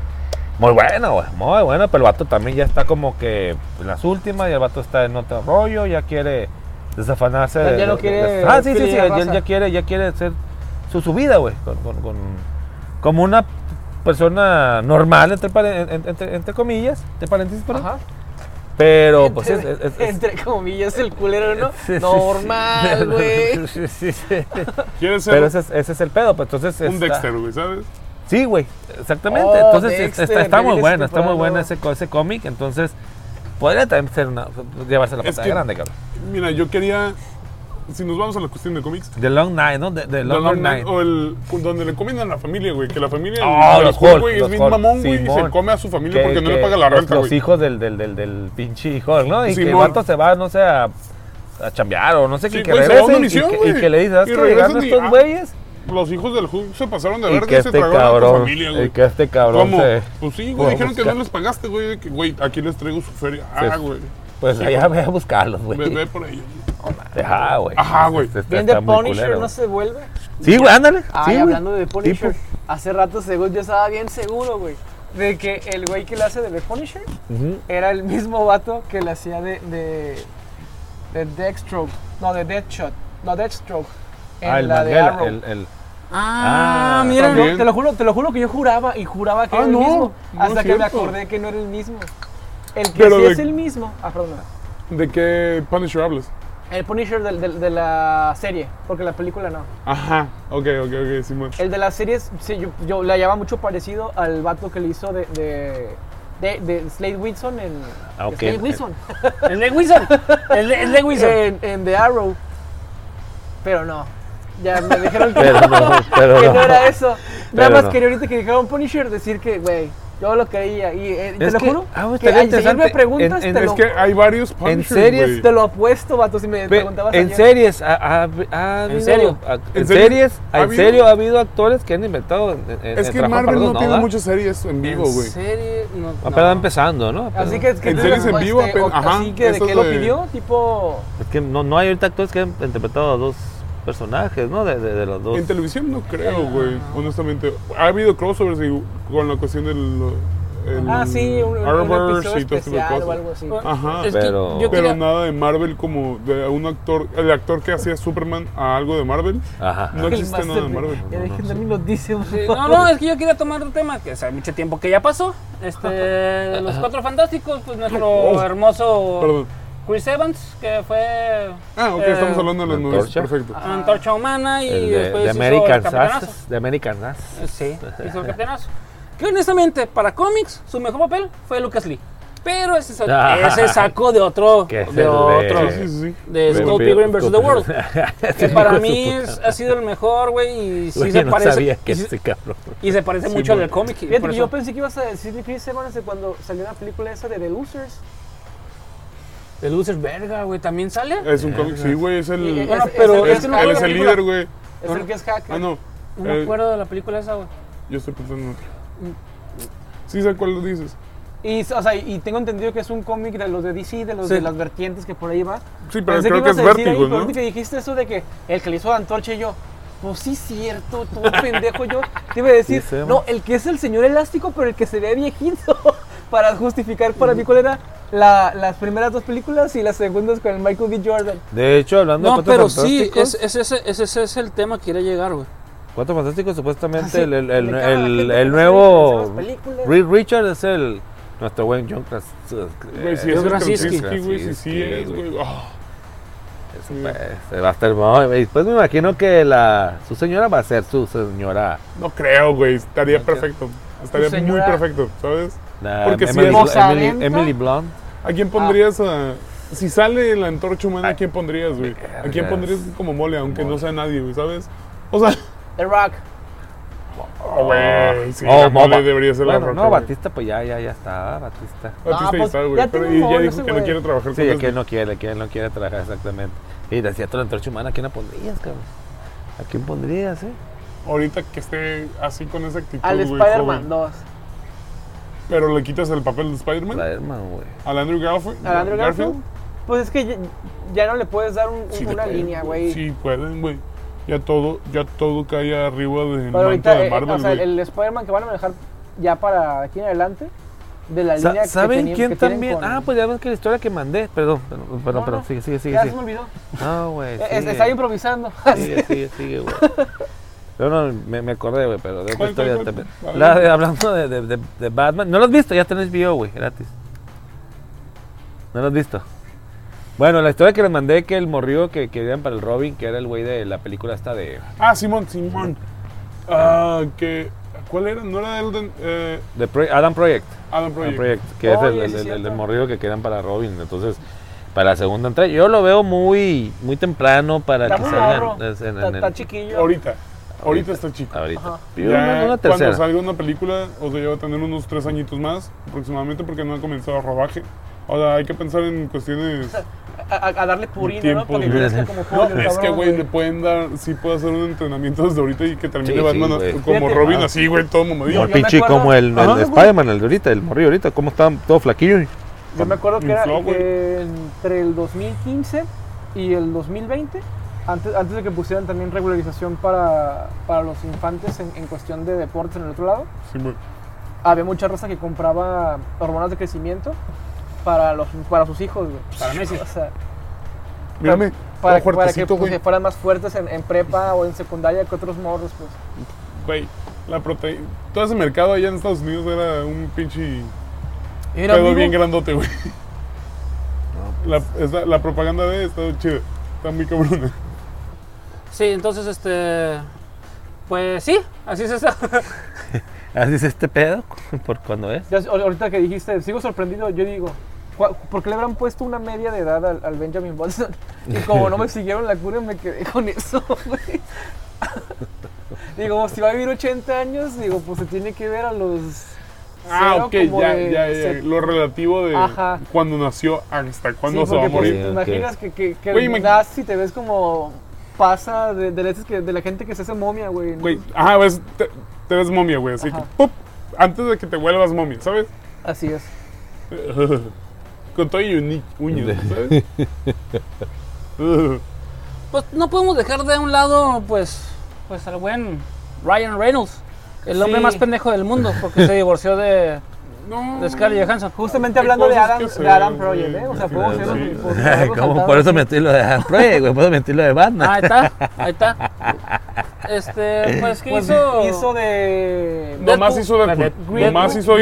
Muy bueno, güey, muy bueno, pero el vato también ya está como que en las últimas y el vato está en otro rollo, ya quiere desafanarse. Ya- de- ya no quiere de- ah, sí, sí, sí, ya, quiere, ya quiere hacer su, su vida, güey, con, con- con- como una persona normal, entre, entre, entre comillas, entre paréntesis, perdón. Ajá. Pero, pues es... Entre- es- es- es- Entre comillas, el culero, ¿no? Sí, Normal, sí. güey. Sí, sí, sí. Quiere ser Pero ese es, ese es el pedo, pues entonces... un está- Dexter, güey, ¿sabes? Sí, güey, exactamente. Oh, entonces Dexter, está, está muy bueno, está muy bueno ese, co- ese cómic. Entonces, podría también ser una. llevarse la que- grande, cabrón. Mira, yo quería, si nos vamos a la cuestión de cómics, The Long Night, ¿no? The, The The Longer Long Night. O el donde le comen a la familia, güey, que la familia Ah, de los Hulk, Hulk, güey, es los bien Hulk, mamón, güey, y Simón. se come a su familia Que- porque no que le paga la los- renta, Los, güey. hijos del, del, del, del pinche hijo, ¿no? Y que el Simón. vato se va, no sé, a, a chambear o no sé, Sí, que, que se una regrese y, misión, que, güey. y que le dices, ¿sabes Y qué? Llegando y, estos ah, güeyes Los hijos del Hulk se pasaron de y verga que y se este tragaron a tu familia, güey. y que este cabrón ¿Cómo? se... Pues sí, güey, dijeron que no les pagaste, güey, que, güey, aquí les traigo su feria. Ah, güey, Pues Sí, allá güey. ve a buscarlos, güey. ve, ve por ellos. Ajá, güey. Ajá, güey. Este- este Bien de muy Punisher, culero. ¿no se vuelve? Sí, güey, ándale. Ay, sí, güey. hablando de The Punisher, Tipo. hace rato según yo estaba bien seguro, güey, de que el güey que le hace de The Punisher era el mismo vato que le hacía de, de, de Deathstroke, no, de Deathshot, no, Deathstroke, en Ah, el la de Arrow. el, el- Ah, Ah, mira. No, también. te lo juro, te lo juro que yo juraba y juraba que Ah, era el no, mismo, no hasta que me acordé que no era el mismo. El que Pero sí de- es el mismo, ah, perdón, ¿De qué Punisher hablas? El Punisher del- del- de, la serie, porque la película no. Ajá, ok, ok, ok, Simón. El de la serie, sí, yo, yo la llama mucho parecido al vato que le hizo de, de, de, de Slade Wilson en... Ah, ok. Slade Wilson. El de Wilson. El de, el de Wilson. en, en The Arrow. Pero no. Ya me dijeron que, Pero no, pero que no. no era eso. Nada más no. quería ahorita que dijeron Punisher decir que, güey, yo lo creía. Y eh, te Es lo que- juro. ah, güey, que me interesante. preguntas, En- en- te, Es lo, que hay varios Punishers, series te lo apuesto, vato, si me Pe- preguntabas en ayer. series, ha, ha- ha habido, serio? a- ¿En en, serio? series, ¿Ha en habido? serio ha habido actores que han inventado. en- en- Es en que Marvel no tiene muchas series en vivo, ¿En güey. serie? No, no. Apenas empezando, ¿no? Así que, que En series en vivo, este, ajá, así que de que lo pidió, tipo... Es que no, no hay ahorita actores que han interpretado a dos personajes, ¿no? De, de- de los dos. En televisión no creo, güey, honestamente. Ha habido crossovers y- con la cuestión del... el Ah, sí, un, un Arrowverse episodio y todo tipo de o cosas. algo así. Ajá. Es que Pero- yo Pero quería- nada de Marvel como de un actor, el actor que hacía Superman a algo de Marvel. Ajá. No existe nada de Marvel. Ya No, dejen no, de por Sí, favor. no, no, es que yo quería tomar un tema que hace mucho tiempo que ya pasó. Este, los cuatro fantásticos, pues nuestro Oh, hermoso Perdón. Chris Evans, que fue Ah, ok, Eh, estamos hablando de las. Antorcha. Perfecto. Antorcha Humana y El de, después de hizo American. Sass, de American Sass. Sí, hizo el capitanazo. Que honestamente, para cómics, su mejor papel fue Lucas Lee. Pero ese, sa- Ah. ese saco de otro. De de- otro. Sí, sí, sí. De Scott Pilgrim vs. The World. Que para mí es- ha sido el mejor, güey. Y sí Güey, se no parece. sabía que y, este cabrón. y se parece Sí, mucho al del cómic. Fíjate yo pensé que ibas a decir de Chris Evans cuando salió la película esa de The Losers. The Losers, verga, güey. ¿También sale? Es un cómic, sí, güey, es el... Y- Bueno, es- pero es- es que no él es el líder, güey. Es el que es hacker. Ah, no. No me eh, acuerdo de la película esa, güey. Yo estoy pensando en otro. Sí, sé cuál lo dices. Y, o sea, y tengo entendido que es un cómic de los de DC, de los Sí. de las vertientes que por ahí va. Sí, pero Pensé creo que ibas es Vértigo, pero ¿no? que dijiste eso de que el que le hizo la antorcha y yo, pues sí, cierto, todo pendejo yo. Te iba a decir, Sí, no, el que es el señor elástico, pero el que se ve viejito. para justificar para mí cuál era la- las primeras dos películas y las segundas con el Michael B. Jordan. De hecho, hablando No, de Cuatro pero sí, Fantásticos, es, es ese, ese, ese es el tema que quiere llegar, güey. Cuatro Fantásticos, supuestamente Así, el, el, nuevo. Reed Richard es el nuestro buen John Kras- Güey, si eh, es Krasinski. Güey, si sí es, güey. Ah, pues, se va a estar no, y Después me imagino que la su señora va a ser su señora. No creo, güey, estaría perfecto. Estaría muy perfecto, ¿sabes? La Porque si Emily, es- Emily. Emily Blunt. ¿A quién pondrías a...? Si sale la antorcha humana, ¿a quién pondrías, güey? ¿A quién pondrías como mole, aunque no sea nadie, güey, ¿sabes? O sea... The Rock. Oh, güey, sí, Oh, la mole debería ser Bueno, la roca, no. Batista, pues ya, ya, ya está, Batista. Batista Ah, ya pues, está, güey. ya Pero y ya dijo que no quiere trabajar Sí, con que Leslie. él no quiere, que él no quiere trabajar exactamente. Y decía tú la antorcha humana, ¿a quién la pondrías, cabrón? ¿A quién pondrías, eh? Ahorita que esté así con esa actitud, Al Spider-Man joven. 2. Pero le quitas el papel de Spider-Man Spider-Man, güey. al Andrew Garfield. ¿Al Andrew Garfield? Pues es que ya, ya no le puedes dar un- Sí, una pueden, línea, güey. Sí, pueden, güey. Ya todo, ya todo cae arriba del Pero manto ahorita, de eh, Marvel, o sea, güey. el Spider-Man que van a manejar ya para aquí en adelante, de la Sa- línea que ¿Saben tenían- quién que también? con- Ah, pues ya ves que la historia que mandé. Perdón, perdón, perdón, No, perdón. no. Sigue, sigue, sigue. Ya se sigue. me olvidó. No, güey. Eh. Está improvisando. Sigue, sigue, sigue, güey. Yo no, me, me acordé, güey, pero de otra ¿Cuál, cuál, historia cuál? La de- hablando de, de, de, de Batman. ¿No lo has visto? Ya tenés video, güey, gratis. ¿No lo has visto? Bueno, la historia que les mandé que el morrido que querían para el Robin, que era el güey de la película esta de... Ah, Simón, Simón. Ah, que... ¿Cuál era? ¿No era Elden? Eh, de Pro- Adam Project. Adam Adam Project. Project, que es el, Oye, el, el- el morrido que quedan para Robin. Entonces, para la segunda entrega. Yo lo veo muy muy temprano para Está que salgan está chiquillo. Ahorita. Ahorita está chico. ahorita. Ya una, una cuando salga una película, o sea, ya va a tener unos tres añitos más aproximadamente porque no ha comenzado el rodaje. O sea, hay que pensar en cuestiones... A, a- a darle purina, Tiempo, ¿no? Para que como No, pollo, el es que, güey, le pueden dar... Sí puede hacer un entrenamiento desde ahorita y que termine Sí, sí, Batman güey. como Fíjate, Robin ah. así, güey, todo mamadillo. el pinche, acuerdo- como el, el güey. Spider-Man, el de ahorita, el morrillo ahorita, como está todo flaquillo. Yo me acuerdo que era Infló, que entre el 2015 y el 2020, antes, antes de que pusieran también regularización para, para los infantes en, en cuestión de deportes en el otro lado, Sí, había mucha raza que compraba hormonas de crecimiento para, los, para sus hijos, güey. Para Messi. O sea, Mírame, para, para que fuertecito, pues, güey. fueran más fuertes en, en prepa o en secundaria que otros morros, pues. Güey, la proteína... Todo ese mercado allá en Estados Unidos era un pinche... Era pedo bien grandote, güey. La, esta- la propaganda de está chida. Está muy cabrona. Sí, entonces, este. Pues sí, así es esa. Así es este pedo, por cuando es. Ya, ahorita que dijiste, sigo sorprendido, yo digo, ¿cuá- ¿por qué le habrán puesto una media de edad al, al Benjamin Button? Y como no me siguieron la cura, me quedé con eso, güey. Digo, si va a vivir 80 años, digo, pues se tiene que ver a los. Ah, cero ok, ya, de ya, ya. Lo relativo de Ajá. cuando nació hasta cuándo Sí, se va a pues, morir. te imaginas que, que, que naces y te ves como pasa de, de, las que- de la gente que se hace momia, güey. Güey, ajá, ves, te, te ves momia, güey. Así Ajá. que, ¡pup! Antes de que te vuelvas momia, ¿sabes? Así es. Con todo y uni- uñas, ¿sabes? Pues no podemos dejar de un lado, pues, pues al buen Ryan Reynolds, el hombre más pendejo del mundo, porque se divorció de, no. de Scarlett Johansson. Justamente hablando de Adam, de Adam. Project, ¿eh? O sea, podemos Sí. hacer Sí. por- eso metí lo de Dan Project, güey. Puedo mentir lo de Batman. Ah, ahí está, ahí está. Este, pues, ¿qué Pues hizo? hizo de. Nomás hizo Deadpool. Nomás hizo.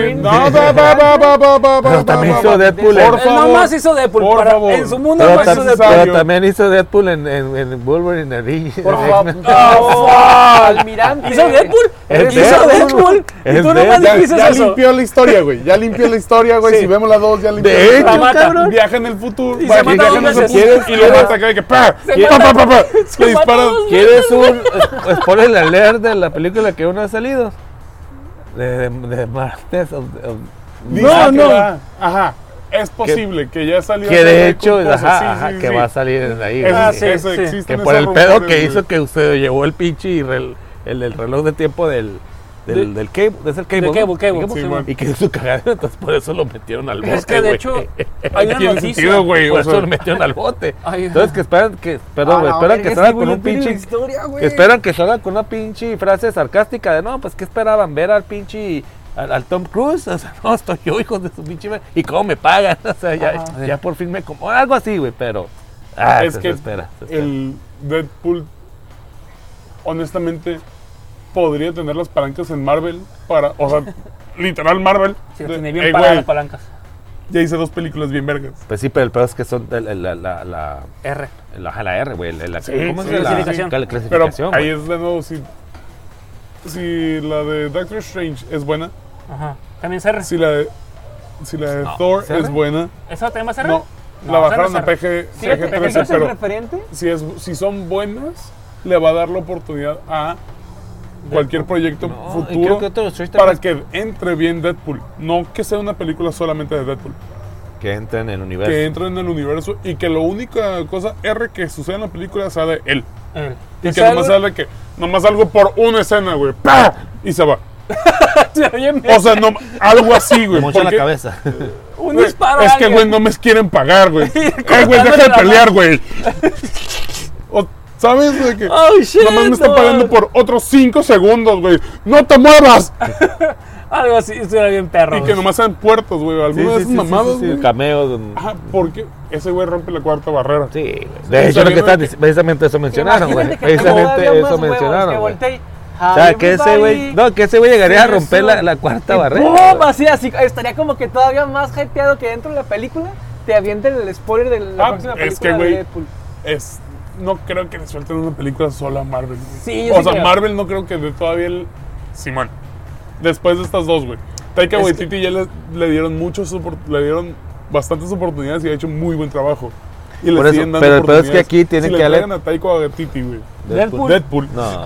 Pero también hizo. Deadpool Por favor. nomás hizo Deadpool. Por favor. En su mundo nomás hizo Deadpool. pero también hizo Deadpool en, en, en Wolverine Origins. Por favor. Almirante. ¿Hizo Deadpool? Es ¿Hizo Deadpool. Y tú nomás. Ya, dijiste ya eso. limpió la historia, güey. Ya limpió la historia, güey. Si vemos la 2, ya limpió De la hecho, cabrón. Viaja en el futuro. Y se mata dos veces. futuro ¿Quieres- Y acá de que ¡pa! ¡Pa, pa, pa, pa! se Le dos ¿Quieres un spoiler alert de la película que aún no ha salido? De, de, de Martes of- of- No, que no. va- Ajá. Es posible que ya salió. que de hecho, ajá, Sí, ajá, sí, que sí. va a salir en ahí. Ah, que por el pedo que hizo que usted llevó el pinche rel- el, el reloj de tiempo del, del, del cable, es el cable, ¿no? cable, cable, ¿El sí, man. y que su cagadero, entonces por eso lo metieron al bote, Es que de hecho, hay una noticia. sentido, güey. por eso sea, lo metieron al bote. Ay, Entonces que esperan que, perdón, Ah, esperan que salga con un pinche historia, que esperan que salga con una pinche frase sarcástica de no, pues qué esperaban ver al pinche al, al Tom Cruise, o sea, no, estoy yo, hijos de su pinche y cómo me pagan, o sea, ya, Ajá. ya por fin me como algo así, güey, pero ah, es se, que se espera, se espera. el Deadpool, honestamente, podría tener las palancas en Marvel para, o sea, literal Marvel. Sí, de, tiene bien "Ey, paradas güey, las palancas. ya hice dos películas bien vergas. Pues sí, pero el peor es que son la, la, la, la, la, R. la- la R, güey, la, la- Sí, ¿cómo sí, se llama? clasificación. La Pero clasificación, ahí es de nuevo, si, si la de Doctor Strange es buena, Ajá. También es R. si la de, si la de No, Thor ¿es es buena, ¿Esa también va a ser R? no, No, la bajaron a es. PG, Fíjate, PG-13, ¿ese es el pero referente? si, es, si son buenas, le va a dar la oportunidad a cualquier proyecto No, futuro que para que entre bien Deadpool. No que sea una película solamente de Deadpool. que entra en el universo. Que entre en el universo y que la única cosa R que suceda en la película sea de él. Y que nomás algo- sale que nomás algo por una escena, güey. ¡Pah! Y se va. O sea, no, algo así, güey. Me mocha la porque- cabeza. un güey, disparo. es que, güey, no me quieren pagar, güey. Eh, güey, deja de pelear, güey. ¿Sabes? De que Oh, shit, nomás me están no. pagando por otros 5 segundos, güey. ¡No te muevas! Algo así, estuviera bien perro. Y que güey. nomás sean puertos, güey. De sí, sí, sí, sí, güey. cameos. Ajá, porque ese güey rompe la cuarta barrera. Sí, güey. De hecho, lo que están precisamente eso mencionaron, güey. Que Precisamente eso huevos, mencionaron, que güey. voltee y, O sea, que ese güey, no, que ese güey llegaría a romper la, la cuarta y barrera. ¡pum! Así, así, estaría como que todavía más hypeado que dentro de la película te avienten el spoiler de la Ah, próxima es película que, de güey, Deadpool. Es, no creo que le suelten una película sola a Marvel. Sí, o sí sea, creo. Marvel no creo que de todavía el. Simón. Después de estas dos, güey. Taika Waititi ya le, le dieron muchos le dieron bastantes oportunidades y ha hecho muy buen trabajo. Y le siguen dando pero el peor es que aquí tienen si que le darle- a Taika Waititi, güey. Deadpool. Deadpool. No.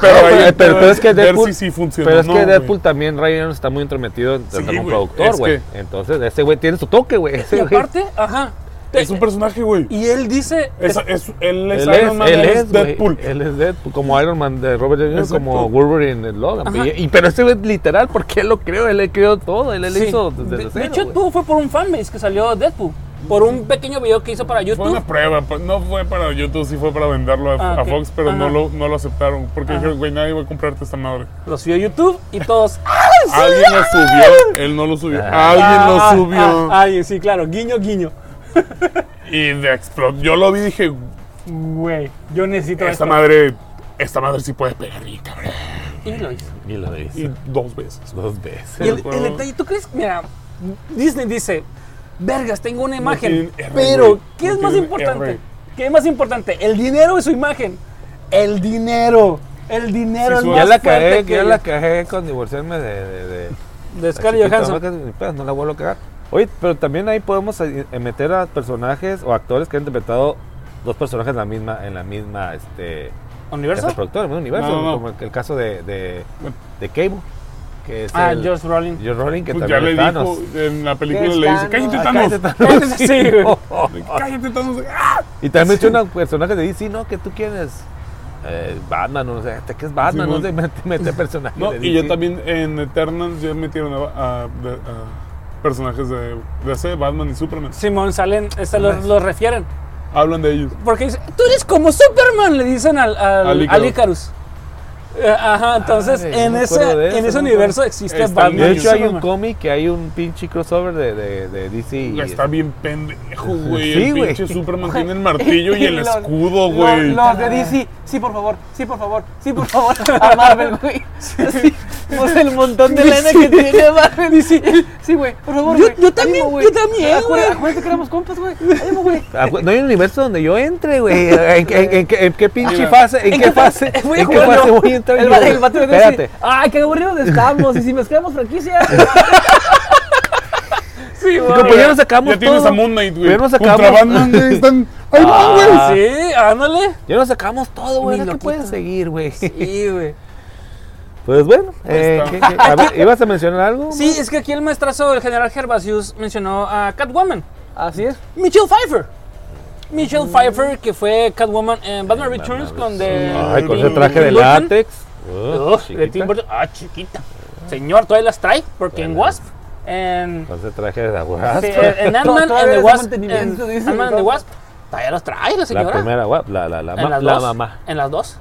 Pero, No, ahí pero- pero- pedo pero es que Deadpool- si sí. Pero es o que no, Deadpool también, Ryan está muy entrometido en- Sí, como productor, es güey. que- Entonces, ese güey tiene su toque, güey. Y aparte, ajá. Es un personaje, güey. Y él dice. Es, es- él es Él es, Iron Man, él él es, güey. Deadpool. Él es Deadpool, como Iron Man de Robert Downey como Wolverine en Logan. Y, y- pero ese güey literal, porque él lo creó, él le creó todo, él, él Sí. hizo desde de, de cero, hecho, güey. todo fue por un fanbase que salió Deadpool. Por un pequeño video que hizo para Fue YouTube. una prueba, pues, no fue para YouTube, sí fue para venderlo a, Ah, a. Fox, pero no lo, no lo aceptaron. Porque Ajá. dijeron, güey, nadie va a comprarte esta madre. Lo subió a YouTube y todos. Alguien lo subió, él no lo subió. Ah. Alguien Ah, lo subió. ah, alguien, sí, claro. Guiño, guiño. Y de explotó. Yo lo vi y dije, Güey, yo necesito esta esto. madre, esta madre sí puede pegar bien, cabrón. Y lo hizo. Y lo hizo Y dos veces. dos veces. Y el, el detalle, ¿tú crees? Mira, Disney dice, vergas, tengo una imagen. R, pero. ¿qué No es más importante? R. ¿Qué es más importante? ¿El dinero o su imagen? El dinero. El dinero Sí, es más Ya la fuerte cagué, que ya la cagué con divorciarme de, de, de, De Scarlett Johansson. No, no la vuelvo a cagar. Oye, pero también ahí podemos eh, meter a personajes o actores que han interpretado dos personajes en la misma, en la misma este, ¿Universo? casa productora, en el mismo universo, No, no, no. como el, el caso de, de, de Cable, que es Ah, el, Josh Brolin. Josh Brolin, que Pues ya también le es Thanos. dijo, en la película Que le dice, cállate Thanos. Ah, cállate, Thanos. Sí. Cállate Thanos. ¡Ah! Y también menciona personajes de DC, ¿no? Que tú quieres eh, Batman, no sé, ¿qué es Batman? Simón. no sé, mete, mete personajes No, de y ya DC. también en Eternals ya metieron a, a- a personajes de DC, Batman y Superman. Simón salen, este, los, los refieren. Hablan de ellos. Porque dice, tú eres como Superman, le dicen al, al, Al al Icarus. Eh, Ajá, entonces Madre, en, ese, de en eso, ese no universo existe Está Batman. De hecho, hay un cómic que hay un pinche crossover de, de, de DC. y Está bien pendejo, güey. Sí, el güey. pinche Superman tiene el martillo y el Los- escudo, Los, güey. los de DC, sí, por favor, sí, por favor, sí, por favor, a Marvel, güey. Sí, pues el montón de lana que tiene Marvel. DC. Sí, güey, por favor, Yo- yo también, Ánimo, güey. yo también, Acuérdate- güey. Acuérdate que éramos compas, güey. Ánimo, güey. No hay un universo donde yo entre, güey. ¿En, qué- en, en en qué pinche fase? ¿En, ¿En qué fase? ¿En qué fase voy a entrar El, el vato me dice, ay, qué aburridos estamos. Y si mezclamos franquicias. Sí, güey. Ya nos sacamos Ya tienes todo. a Moon Knight, güey. Ya nos sacamos. Batman, güey. Están. ¡Ahí van, güey! Ah. Sí, ándale. Ya nos sacamos todo, güey. Mi ¿Qué loquito. puedes seguir, güey? Sí, güey. Pues bueno, eh, está. ¿qué- qué? a ver, ¿ibas a mencionar algo? Sí, es que aquí el maestrazo, el general Gervasius, mencionó a Catwoman. Así es. Michelle Pfeiffer. Michelle Pfeiffer, que fue Catwoman en Batman Returns con de. Ay, con ese traje de látex. De Tim chiquita. Burton. Ah, chiquita. Señor, todavía las trae, porque en. Wasp. En, Con ese traje de agua. sí, en Ant-Man and the Wasp. En Ant-Man and the. Wasp. Todavía los trae la La señora. primera, guap, la, la, la, la mamá. En las dos.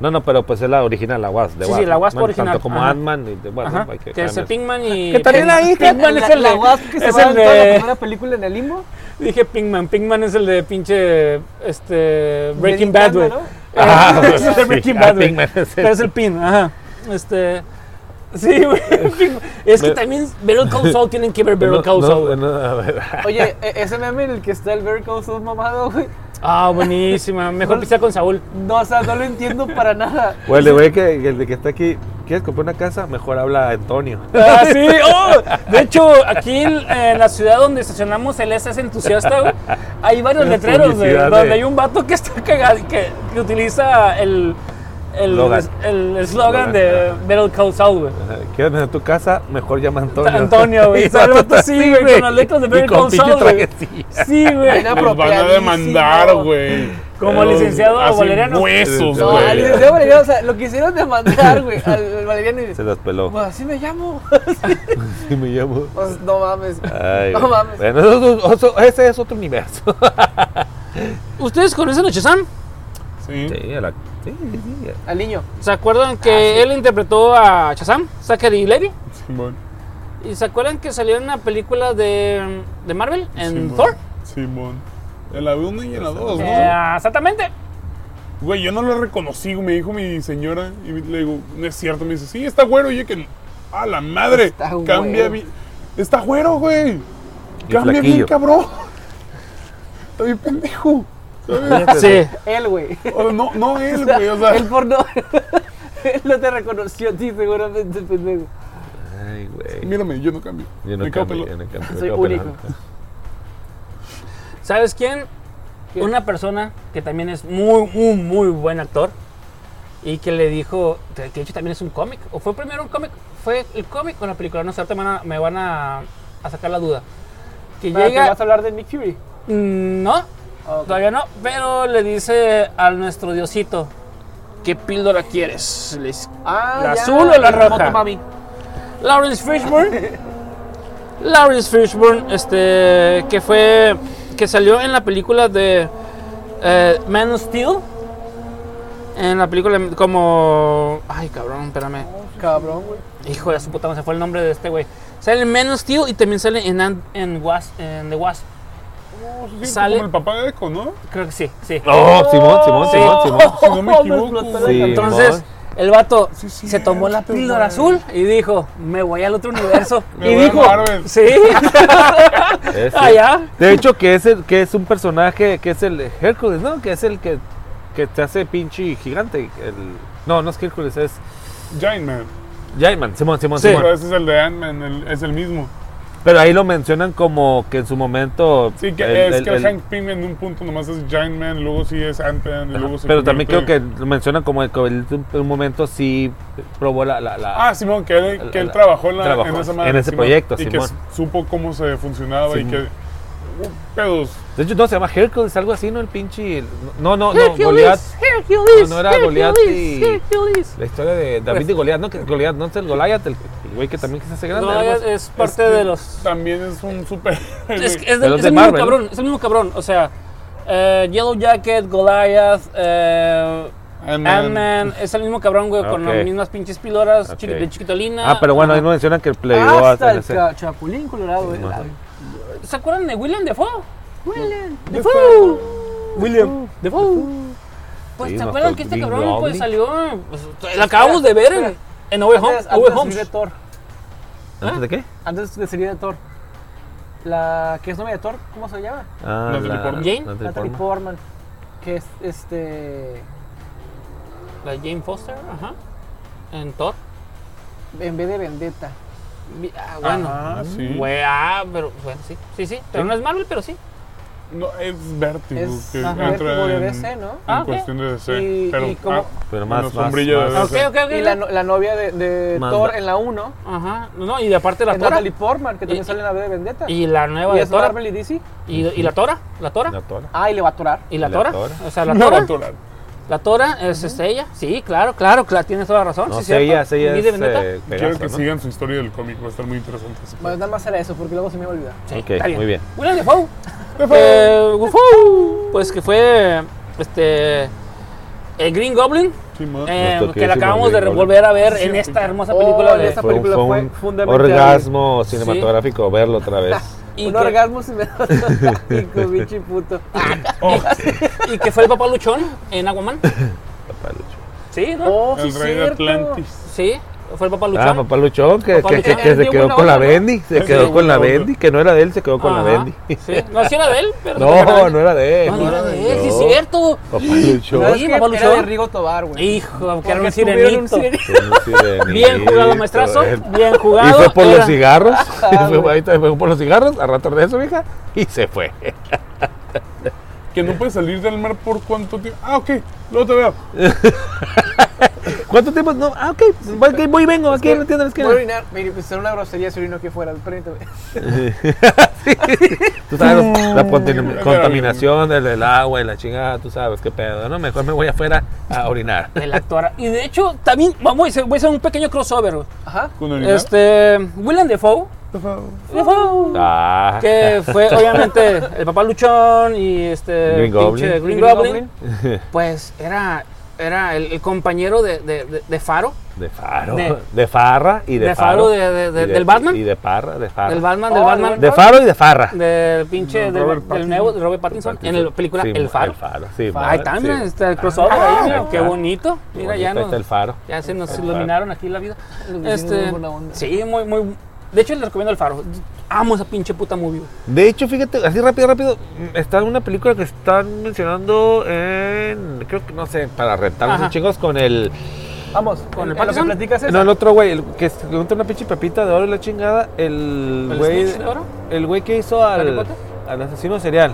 No, no, pero pues es la original, la Wasp. De Sí, sí, la Wasp original, Tanto como. Ant-Man y de, bueno, Ajá. hay que Que es el. Pinkman y. Que también ahí, Pinkman la, es el la de. Wasp que se es va el en toda la de. primera película en el limbo. Dije Pinkman. Pinkman es el de pinche. Este. Breaking De Bad, güey. ¿no? Ah, es el de sí, Breaking ah, Bad, güey. Pinkman es el- Pero es el pin, ajá. Este. Sí, güey. Es que también Better Call Saul tienen que ver Better Call Saul. güey. no, a ver. Oye, e- ese meme en el que está el Bear Call Saul mamado, güey. Ah, buenísima. Mejor No- pizza con Saúl. No, o sea, no lo entiendo para nada. Bueno, el güey que, el de que está aquí, ¿quieres comprar una casa? Mejor habla Antonio. Ah, sí. Oh, de hecho, aquí en, en la ciudad donde estacionamos el SS entusiasta, güey, hay varios Es letreros, güey, donde de- hay un vato que está cagado, que, que utiliza el el Slogan. el eslogan de Better Call Saul, güey. ¿Quieres vender tu casa? Mejor llama a Antonio. Antonio, güey. Así, así, güey, con las letras de con Call Saul, güey. Sí, güey. Nos van a demandar, güey. Como licenciado Así Valeriano. huesos, No, güey. al licenciado Valeriano, o sea, lo quisieron demandar, güey, al, al Valeriano y Se las peló. pues así me llamo. Y me llamo. Pues no mames. Ay, No mames. Bueno, eso- eso- eso- ese es otro universo. ¿Ustedes conocen a Shazam? Sí. Sí, a la- sí, sí, sí. Al niño. ¿Se acuerdan que él interpretó a Shazam? Zachary Levy. Simón. ¿Y se acuerdan que salió en una película de, de Marvel? En Simón. Thor. Simón. En la 1 y en la 2, ¿no? Eh, exactamente. Güey, yo no lo reconocí, me dijo mi señora. Y le digo, no es cierto. Me dice, sí, está güero. Y yo que, a la madre. Está cambia güero. bien. Está güero, güey. Cambia bien, cabrón. Está bien pendejo. Sí. Él, güey. O no, no él, güey. O sea, él por no. él no te reconoció a ti, seguramente, pendejo. Ay, güey. mírame, yo no cambio. Yo no me quedo cambio, pelón. yo no cambio, me Soy único. ¿Sabes quién? ¿Quién? Una persona que también es muy, muy, muy buen actor y que le dijo, que de hecho también es un cómic, o fue primero un cómic, fue el cómic o la película, no sé, ahorita me van a, me van a, a sacar la duda. Que Espérate, llega, ¿Vas a hablar de Nick Fury? Mm, no, Todavía no, pero le dice a nuestro diosito, ¿qué píldora quieres? Ah, ¿La ya, azul o la roja? Motomami. Lawrence Fishburne. Lawrence Fishburne, este, que fue, que salió en la película de eh, Man of Steel. En la película como, ay cabrón, espérame, Cabrón, güey. hijo de su puta, se fue el nombre de este güey. Sale en Man of Steel y también sale en, Ant- en, Wasp, en The Wasp. Sí, Sale- Como el papá de Echo, ¿no? Creo que sí, sí. Oh, Simón, Simón, Sí. Simón, Simón. Si no me equivoco. Sí. Entonces. El vato Sí, sí, se tomó la píldora azul y dijo, me voy al otro universo. Me y voy a dijo, Marvel. sí, Es- allá. De hecho, que es, el, que es un personaje que es el Hércules, ¿no? Que es el que, que te hace pinche gigante. El, no, no es Hércules, es Giant Man. Simón, Simón, Sí. Simón. Pero ese es el de Ant-Man, el- es el mismo. Pero ahí lo mencionan como que en su momento. Sí, que el- es el- que el- Hank Pym en un punto nomás es Giant Man, luego sí es Ant-Man, luego se Pero también creo que lo mencionan como que en un momento sí probó la. la, la- Ah, Simón, que él, que él trabajó en, la, trabajó en esa en madre, ese Simón, proyecto, Y que Simón. supo cómo se funcionaba y que... pedos. de hecho, no se llama Hércules, algo así, ¿no? El pinche. No, no, no, Hercules, Goliath. Hercules, No, no era Goliat y- Hercules, Hercules. La historia de David y Goliat, ¿no? Que Goliat no es el Goliath, el el güey que también se hace grande. No, algo es, es parte Este, de los... También es un super... Es, que es, de los es de el mismo Marvel. cabrón, es el mismo cabrón. O sea, eh, Yellow Jacket, Goliath, eh, Ant-Man, es el mismo cabrón, güey, con Ok. las mismas pinches píldoras Ok. chiqui- de chiquitolina. Ah, pero bueno, ahí no mencionan que le dio Hasta el Chapulín Colorado, eh. ¿Se acuerdan de William Defoe? William. Defoe. William Defoe. Pues, Sí, ¿se acuerdan que este Green cabrón pues salió? Pues, lo acabamos de ver en, en No Way Home. Antes, de Home. salir de Thor. ¿Antes de qué? Antes de salir de Thor. La que es novia de Thor, ¿cómo se llama? Ah, Natalie Portman. Jane. Natalie Natalie Portman. Portman. Que es este. La Jane Foster, ajá. En Thor. En vez de Vendetta. Ah, bueno. Ah, sí. Ah, pero bueno, sí, sí, sí. Pero no es Marvel, pero sí. No, es Vértigo, Es que ajá, entra Vértigo de en, DC, ¿no? en Ah, cuestión de DC. Y- pero, y como- ah, Pero más, más, sombrilla de más- DC. Y la, la novia de, de Thor en la 1 Ajá. No, y de aparte la es Tora. Natalie Portman, que también Y- sale en la B de Vendetta. Y la nueva Y de es Tora. Marvel y DC. Y, y la Tora. La Tora. La tora. Ah, y le va a atorar. Y la La Tora. Tora. O sea, la No va a Tora. atorar. La Tora es este, ella. Sí, claro, claro, claro. Tienes toda la razón. No, sí, ella, cierto. ella es eh, Quiero que ¿no? sigan su historia del cómic, va a estar muy interesante. Bueno, nada más era eso, porque luego se me va a olvidar. Sí, Ok, está bien. muy bien. William Defoe. Defoe. Eh, Defoe, Pues que fue este el Green Goblin. Sí, eh, que la acabamos de volver a ver en esta hermosa película Oh, de. Fue, película fue fue un fundamental. orgasmo cinematográfico verlo otra vez. Y Un que, orgasmo cinematográfico, bichi puto. Oh, y que fue el papá luchón en Aquaman. Papá Lucho. Sí, ¿no? Oh, sí, el rey de. Atlantis. Sí, fue el papá luchón. Ah, papá Luchón, que, Papá que, Luchón. que- que se quedó con la. Bendy. Se Sí, quedó con la. Bendy, que no era de él, se quedó con la Ajá, Bendy. Sí, no, sí era de él, pero No, no era de él. No, no era de él, sí es cierto. Papá Luchón. ¿Sabes Sí, papá Era luchón. de Rigo Tobar, güey. Hijo, que era un sirenito. Bien jugado, maestrazo. Bien Y jugado. fue por Era- los cigarros. Ah, Y fue por los cigarros, a rato de eso, vieja. Y se fue. Que no puede salir del mar por cuánto tiempo. Ah, ok, luego te veo. ¿Cuánto tiempo? No, ah, ok, voy, voy y vengo, aquí en la tienda de la Voy a orinar. Mire, pues era una grosería si orino que fuera. Permítame. Tú sabes, la contam- contaminación del, del agua y la chingada, tú sabes qué pedo, ¿no? Mejor me voy afuera a orinar. El actor. Y de hecho, también vamos a hacer, voy a hacer un pequeño crossover. Ajá. Con orinar. Este, William Defoe. Ah, Que fue obviamente el papá luchón y este Green pinche Goblin. Green Green Goblin. Pues era, era el, el compañero de, de- de- de Faro, de faro, De- de, farra y de, de Faro de- de- de- y del Batman. Y de parra, de farra. del Batman, del Oh, Batman, De faro y de farra. del pinche No, del, Robert del nuevo de Robert Pattinson, en la película Sí, El Faro. El faro, sí. Ahí sí. mira, está el crossover Ah, ahí, mira, ahí qué bonito. Mira, Bonito, ya ahí no, está el faro. ya se nos El iluminaron aquí la vida. Este, sí, muy, muy. De hecho, les recomiendo el Faro. Amo esa pinche puta movie. De hecho, fíjate, así rápido, rápido, mm, está en una película que están mencionando en, creo que, no sé, para rentar Ajá. unos chingos con el, Vamos, ¿Con el en lo que platicas es. no, el otro güey, el que se encuentra una pinche pepita de oro y la chingada, el ¿El güey, el güey que hizo ¿Harry al, al asesino serial,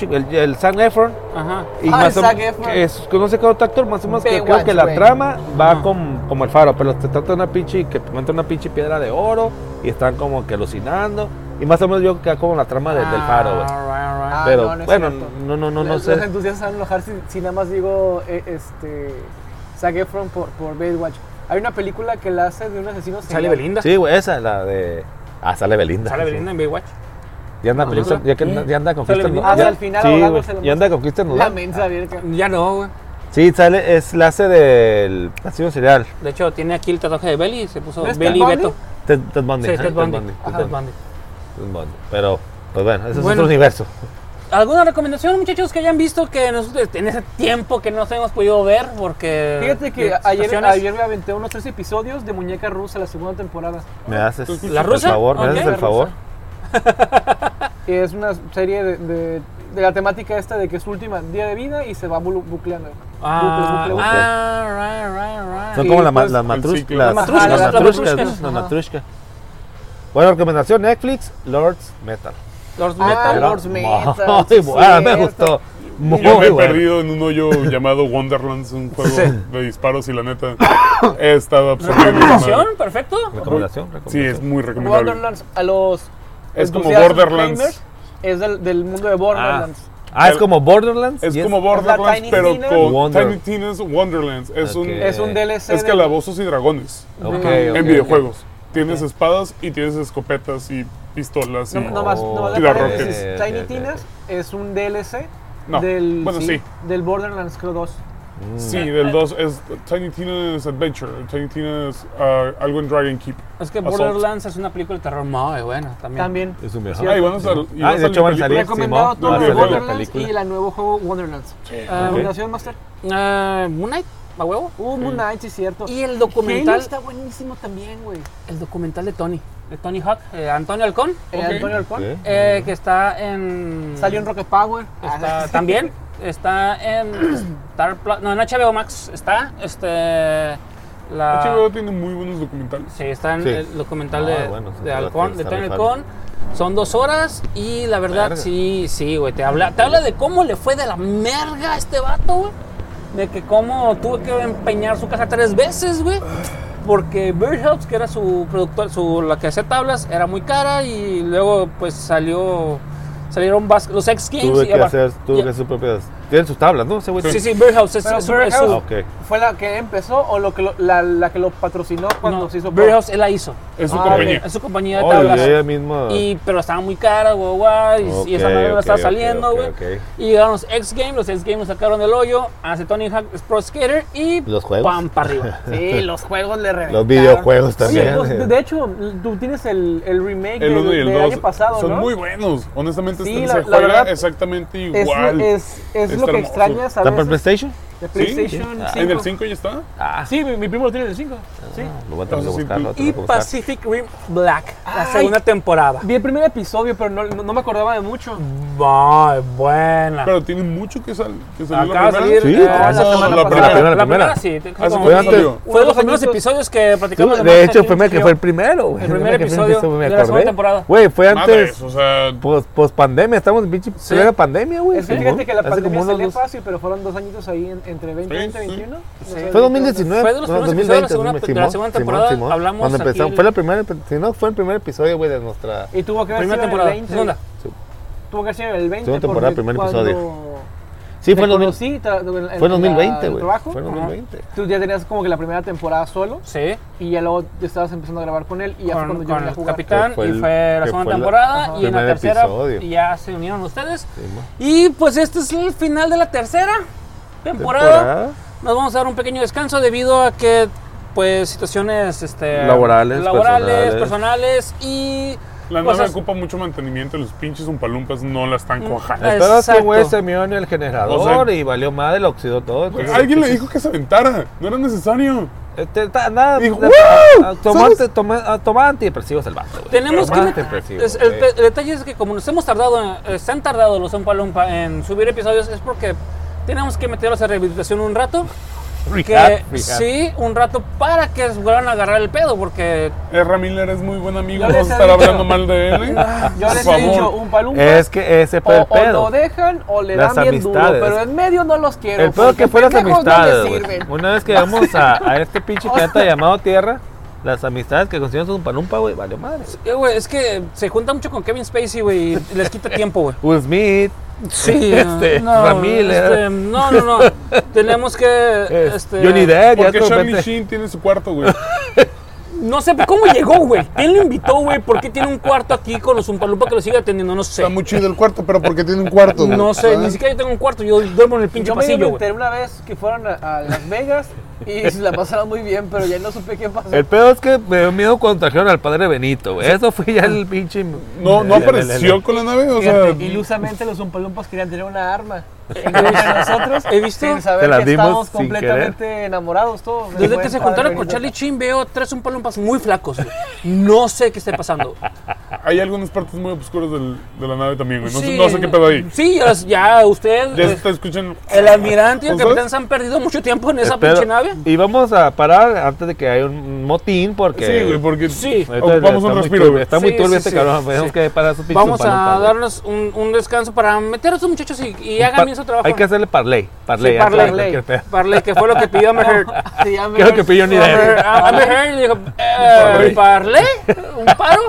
el, el, Zac Efron, Ajá. y Ah, más el o- Zac Efron. es, que no sé qué otro actor, más o menos que creo Baywatch, que la güey. trama va Ajá. con, como el faro, pero se trata de una pinche, que encuentra una pinche piedra de oro y están como que alucinando, y más o menos yo que como la trama de- del faro, güey. Ah, right, right. Ah, Pero no, no bueno, no, no, no, no Los- sé. Los entusiastas van a enojar si, si nada más digo eh, este Zac Efron por, por Baywatch. Hay una película que la hace de un asesino Sale. Belinda. Sí, güey, esa, la de. Ah, sale Belinda. Sale sí. Belinda en Baywatch. Ya anda, con ya, que- ya anda con. Dunst. Hasta Ya- el final Sí, güey, ahogándose la ya anda con La mensa. Ya no, güey. Sí, sale, es la hace del asesino serial. De hecho, tiene aquí el tatuaje de Belly y se puso ¿No es Belly Ted Bundy? Beto. Ted, Ted Bundy. Sí, ajá, Ted Bundy. Ted Bundy. Ted Bundy. Pero, pues bueno, ese es Bueno. otro universo. ¿Alguna recomendación, muchachos, que hayan visto que nos- en ese tiempo que no nos hemos podido ver? Porque. Fíjate que de ayer, situaciones- ayer me aventé unos tres episodios de Muñeca Rusa, la segunda temporada. ¿Me haces ¿La el rusa? favor? ¿Me Ok. haces el favor? Es una serie de, de- de la temática esta de que es su última día de vida y se va bu- bucleando. Ah, Bucle, bucle, bucle. ah, right, right, right. Son Sí, como la pues, las las matruscas, las matrushkas, matruscas. Las ajá. matrushkas. Bueno, recomendación Netflix, Lords Metal. Lord Ah, Metal. Lords Metal, Muy sí, buena, me gustó. Muy Yo me he buena. perdido en un hoyo llamado Wonderlands, un juego Sí. de disparos y la neta he estado absorbiendo. ¿Recomendación? Perfecto. Recomendación, Sí, recomendación. es muy recomendable. Wonderlands a los Es como Borderlands. es del, del mundo de Borderlands. Ah, es como Borderlands. Es como Borderlands, Tiny pero con Wonder. Tiny Tina's Wonderlands. Es un. Es un DLC. es de- calabozos y dragones Ok, ok, en videojuegos. Tienes espadas y tienes escopetas y pistolas. Y... No, más, no Y la. Rocket. Tiny Tina's es un DLC No, del, bueno, sí. del Borderlands creo 2. Sí, del 2 es Tiny Tina's Adventure. Tiny Tina's uh, algo en Dragon Keep. Es que Assault. Borderlands es una película de terror muy buena también. También. Es un Sí, mejor. Ah, y van a sal- y Ah, de hecho van a salir. Recomendado todo Borderlands y el nuevo juego Wonderlands. Ah, ¿Recomendación, Master? ah, Moon Knight, a huevo. Uh, Moon Knight, sí cierto. Y el documental, está buenísimo también, güey. el documental de Tony, de Tony Hawk, eh, Antonio Halcón, Eh, Ok. Antonio Alcón. Eh, que está en... Salió en Rocket Power. Está, también está en Star Plus, no, en HBO Max está, este, la... HBO tiene muy buenos documentales. Sí, está en Sí. el documental Ah, de, bueno, sí, de Halcón, de Tony. Halcón. Son dos horas y la verdad, sí, sí, güey. Te habla, te habla de cómo le fue de la merga a este vato, güey. De que cómo tuvo que empeñar su casa tres veces, güey. Porque Birdhouse, que era su productor, su, la que hacía tablas, era muy cara y luego pues salió, salieron los X Games. Tuve y que hacer, tuve que hacer sus propias. Tienen sus tablas, ¿no? Ese güey Sí, sí, Birdhouse es, es Ah, ok. ¿Fue la que empezó o lo que lo- la, la que lo patrocinó cuando no, se hizo Birdhouse él la hizo. Es su Ah, compañía. Es su compañía de Oh, tablas. y ella misma. Y, pero estaba muy cara, güey, güey, y, y esa madre estaba saliendo, güey. Y llegaron los X Games, los X Games sacaron del hoyo, hace Tony Hawk Pro Skater y Los juegos. pam, para arriba. Sí, los juegos le reventaron. Los videojuegos también. pues, de, de hecho, tú tienes el, el remake El del, 1 y el del 2 año pasado, son ¿no? muy buenos. Honestamente, Sí, este- la- se la juega verdad, exactamente Es, igual. es, lo que extrañas a ¿Está para veces PlayStation? De PlayStation Sí. Ah, 5. ¿En el 5 ya está? Ah, Sí, mi, mi primo lo tiene en el 5. Sí. lo voy a tener que Entonces, sí, buscar. lo tú- tengo Y que. Pacific Rim Black, la Ay. segunda temporada. Vi el primer episodio, pero no, no, no me acordaba de mucho. Muy buena. Pero tiene mucho que, sal, que salió Acaba de salir primera. Sí, eh, ah, la no, semana la primera, la primera. La primera sí. Fue antes. Fue de los primeros episodios que Sí, platicamos de Master hecho, fue, Chief que fue el primero, güey. El primer episodio me de la segunda temporada. Güey, fue antes. O sea, Post, pandemia, estamos en pinche Sí. plena pandemia, güey. Es que fíjate que la pandemia se fácil, pero fueron dos añitos ahí en- entre 20 y Sí, 2021. sí. No sé, Fue 2019. Fue de los no, primeros 2020, episodios de la segunda- de la Simón, segunda Simón, temporada. Simón. Hablamos Cuando aquí empezamos, el- fue la primera, si no, fue el primer episodio, güey, de nuestra. Y tuvo que haber Primera sido el temporada. 20. Segunda. Tuvo que haber sido el 20. Segunda temporada, primer episodio. Sí, fue en 2000 conocí, tra- en- en fue en 2020, la- güey. trabajo, Fue en Ajá. 2020. Tú ya tenías como que la primera temporada solo Sí. y ya luego estabas empezando a grabar con él y ya fue con, cuando yo con vine a el jugar. capitán fue y el- fue la segunda fue temporada Ajá. y en la tercera episodio. ya se unieron ustedes Simón. y pues este es el final de la tercera temporada. Temporada. Nos vamos a dar un pequeño descanso debido a que pues situaciones este, Laborales, laborales, personales. personales y la cosas- nave ocupa mucho mantenimiento y los pinches umpalumpas no la están cuajando. Espero que güey se mió en el generador O sea- y valió madre, lo oxidó todo. entonces, Alguien le dijo que se aventara, no era necesario. Este, ta- nada, Dijo, de- "¡Woo! a- tomó, ¿Sabes? ante- toma- antidepresivos el vato, güey. Tenemos que es- el, detalle es que como nos hemos tardado, en- eh, se han tardado los Umpa Lumpa en subir episodios es porque tenemos que meterlos a rehabilitación un rato. Que sí, un rato para que vuelvan a agarrar el pedo, porque Erra Miller es muy buen amigo, Yo no vamos estar dicho- hablando mal de él. ¿eh? Yo les he dicho un palumpa Es que ese fue o, el o pedo. lo dejan o le Las dan bien duro, amistades. pero en medio no los quiero. El pedo que fue las no amistades, sirven. Una vez que llegamos a, a este pinche planeta llamado Tierra, las amistades que consiguieron un palumpa, güey, valió madre. eh, güey, es que se junta mucho con Kevin Spacey, güey, y les quita tiempo, güey. Will Smith, Sí, Este, no, Ramírez. este, no, no, no. Tenemos que. es Este, Johnny Depp, ya Porque de Charlie Sheen tiene su cuarto, güey. No sé cómo llegó, güey. ¿Quién lo invitó, güey? ¿Por qué tiene un cuarto aquí con los Umpalupa que lo sigue atendiendo? No sé. Está muy chido el cuarto, pero ¿por qué tiene un cuarto? güey? No sé, ¿Ah? ni siquiera yo tengo un cuarto. Yo duermo en el pinche Yo me güey. enteré una vez que fueron a, a Las Vegas y se la pasaron muy bien, pero ya no supe qué pasó. El peor es que me dio miedo cuando trajeron al padre Benito, güey. Eso fue ya el pinche. No, no apareció con la nave, o sea. Fíjate, ilusamente los Umpalumpas querían tener una arma. Nosotros, He visto- sin Te saber las que dimos estábamos sin completamente enamorados todos. Desde que se juntaron con. Charlie Chin veo tres Umpalumpas muy flacos. güey. No sé qué esté pasando. Hay algunas partes muy oscuras del- de la nave también, güey. No, sé, Sí. no sé qué pedo ahí. Sí, ya, ya usted, Ya se eh, está escuchando. el almirante y el capitán se han perdido mucho tiempo en esa Espero- pinche nave. Y vamos a parar antes de que haya un motín porque. Sí, güey, porque Sí. ahorita ocupamos está un muy respiro, turbio, güey. Está muy Sí, turbio sí, este sí, cabrón. Tenemos sí. que parar sus pinches Vamos a güey. darnos un, un descanso para meter a estos muchachos y, y hagan bien su trabajo. Hay que hacerle parley. Parley. Sí, parley. Parley, que fue lo que pidió Amber Heard. Sí, ya me- Creo que pidió ni Amber, Heard dijo, eh, ¿parley? ¿Un paro?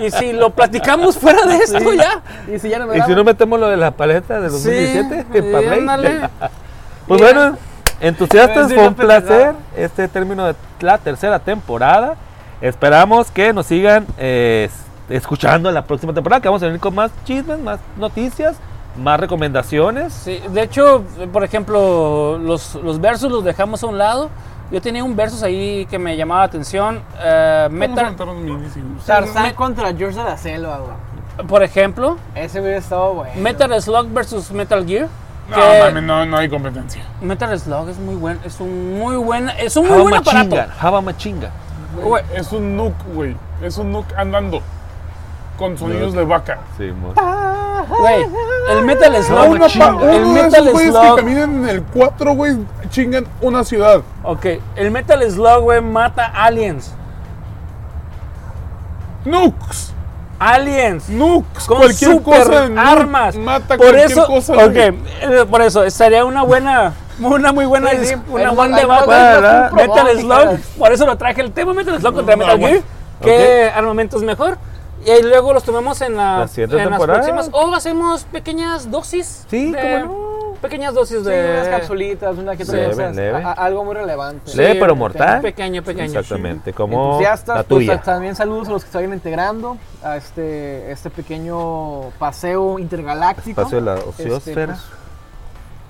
Y si lo platicamos fuera de esto Sí. ya. Y si ya no me Y si no metemos lo de la paleta de 2017, Sí, en parley. ándale. Pues bueno, entusiastas, fue un placer este término de la tercera temporada. Esperamos que nos sigan eh, escuchando en la próxima temporada, que vamos a venir con más chismes, más noticias, más recomendaciones. Sí, de hecho, por ejemplo, los, los versos los dejamos a un lado. Yo tenía un versus ahí que me llamaba la atención. Eh, Vamos a Metal, Tarzán contra George de la Selva, güey. por ejemplo, Ese hubiera estado bueno. Metal Slug versus Metal Gear. No, mames, no, no hay competencia. Metal Slug es muy buen, es un muy buen, es un muy Java buen aparato. Machinga, Java Machinga. Es un Nook, güey. Es un Nook andando. Con sonidos de vaca. Sí, mo- güey, el Metal No, Slug, una pa- uno el de Metal esos güeyes que caminan en el 4, güey, chingan una ciudad. ok, el Metal Slug, güey, mata aliens, Nukes. aliens. Nukes. con cualquier super cosa. nuke armas. Mata por cualquier eso, cosa. ok, eh, por eso estaría una buena, una muy buena, Sí, dis- sí, una el buen Metal debate. Metal Slug, por eso lo traje el tema Metal Slug contra No, Metal. Gear. ¿Qué armamento es mejor? Y ahí luego los tomamos en, la, La siguiente en las próximas. O hacemos pequeñas dosis. Sí, de- cómo Pequeñas dosis Sí, de. unas capsulitas, una que Leve, cosa, leve. a- a- algo muy relevante. Leve pero mortal. Pequeño, pequeño. Exactamente, como Entusiastas, la pues, tuya. también saludos a los que se vayan integrando a este, este pequeño paseo intergaláctico. Espacio de la Este, ociosfera. pues,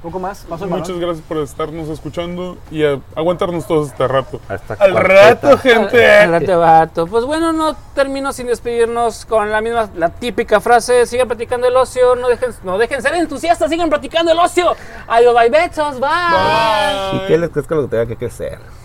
poco más, paso balón. Muchas gracias por estarnos escuchando y a aguantarnos todo este rato. Hasta Al rato, gente. Adelante, vato. Pues bueno, no termino sin despedirnos con la misma, la típica frase, sigan platicando el ocio, no dejen, no dejen ser entusiastas, sigan platicando el ocio. Adiós, bye, besos, bye. ¿Y qué les que lo que tenga que crecer?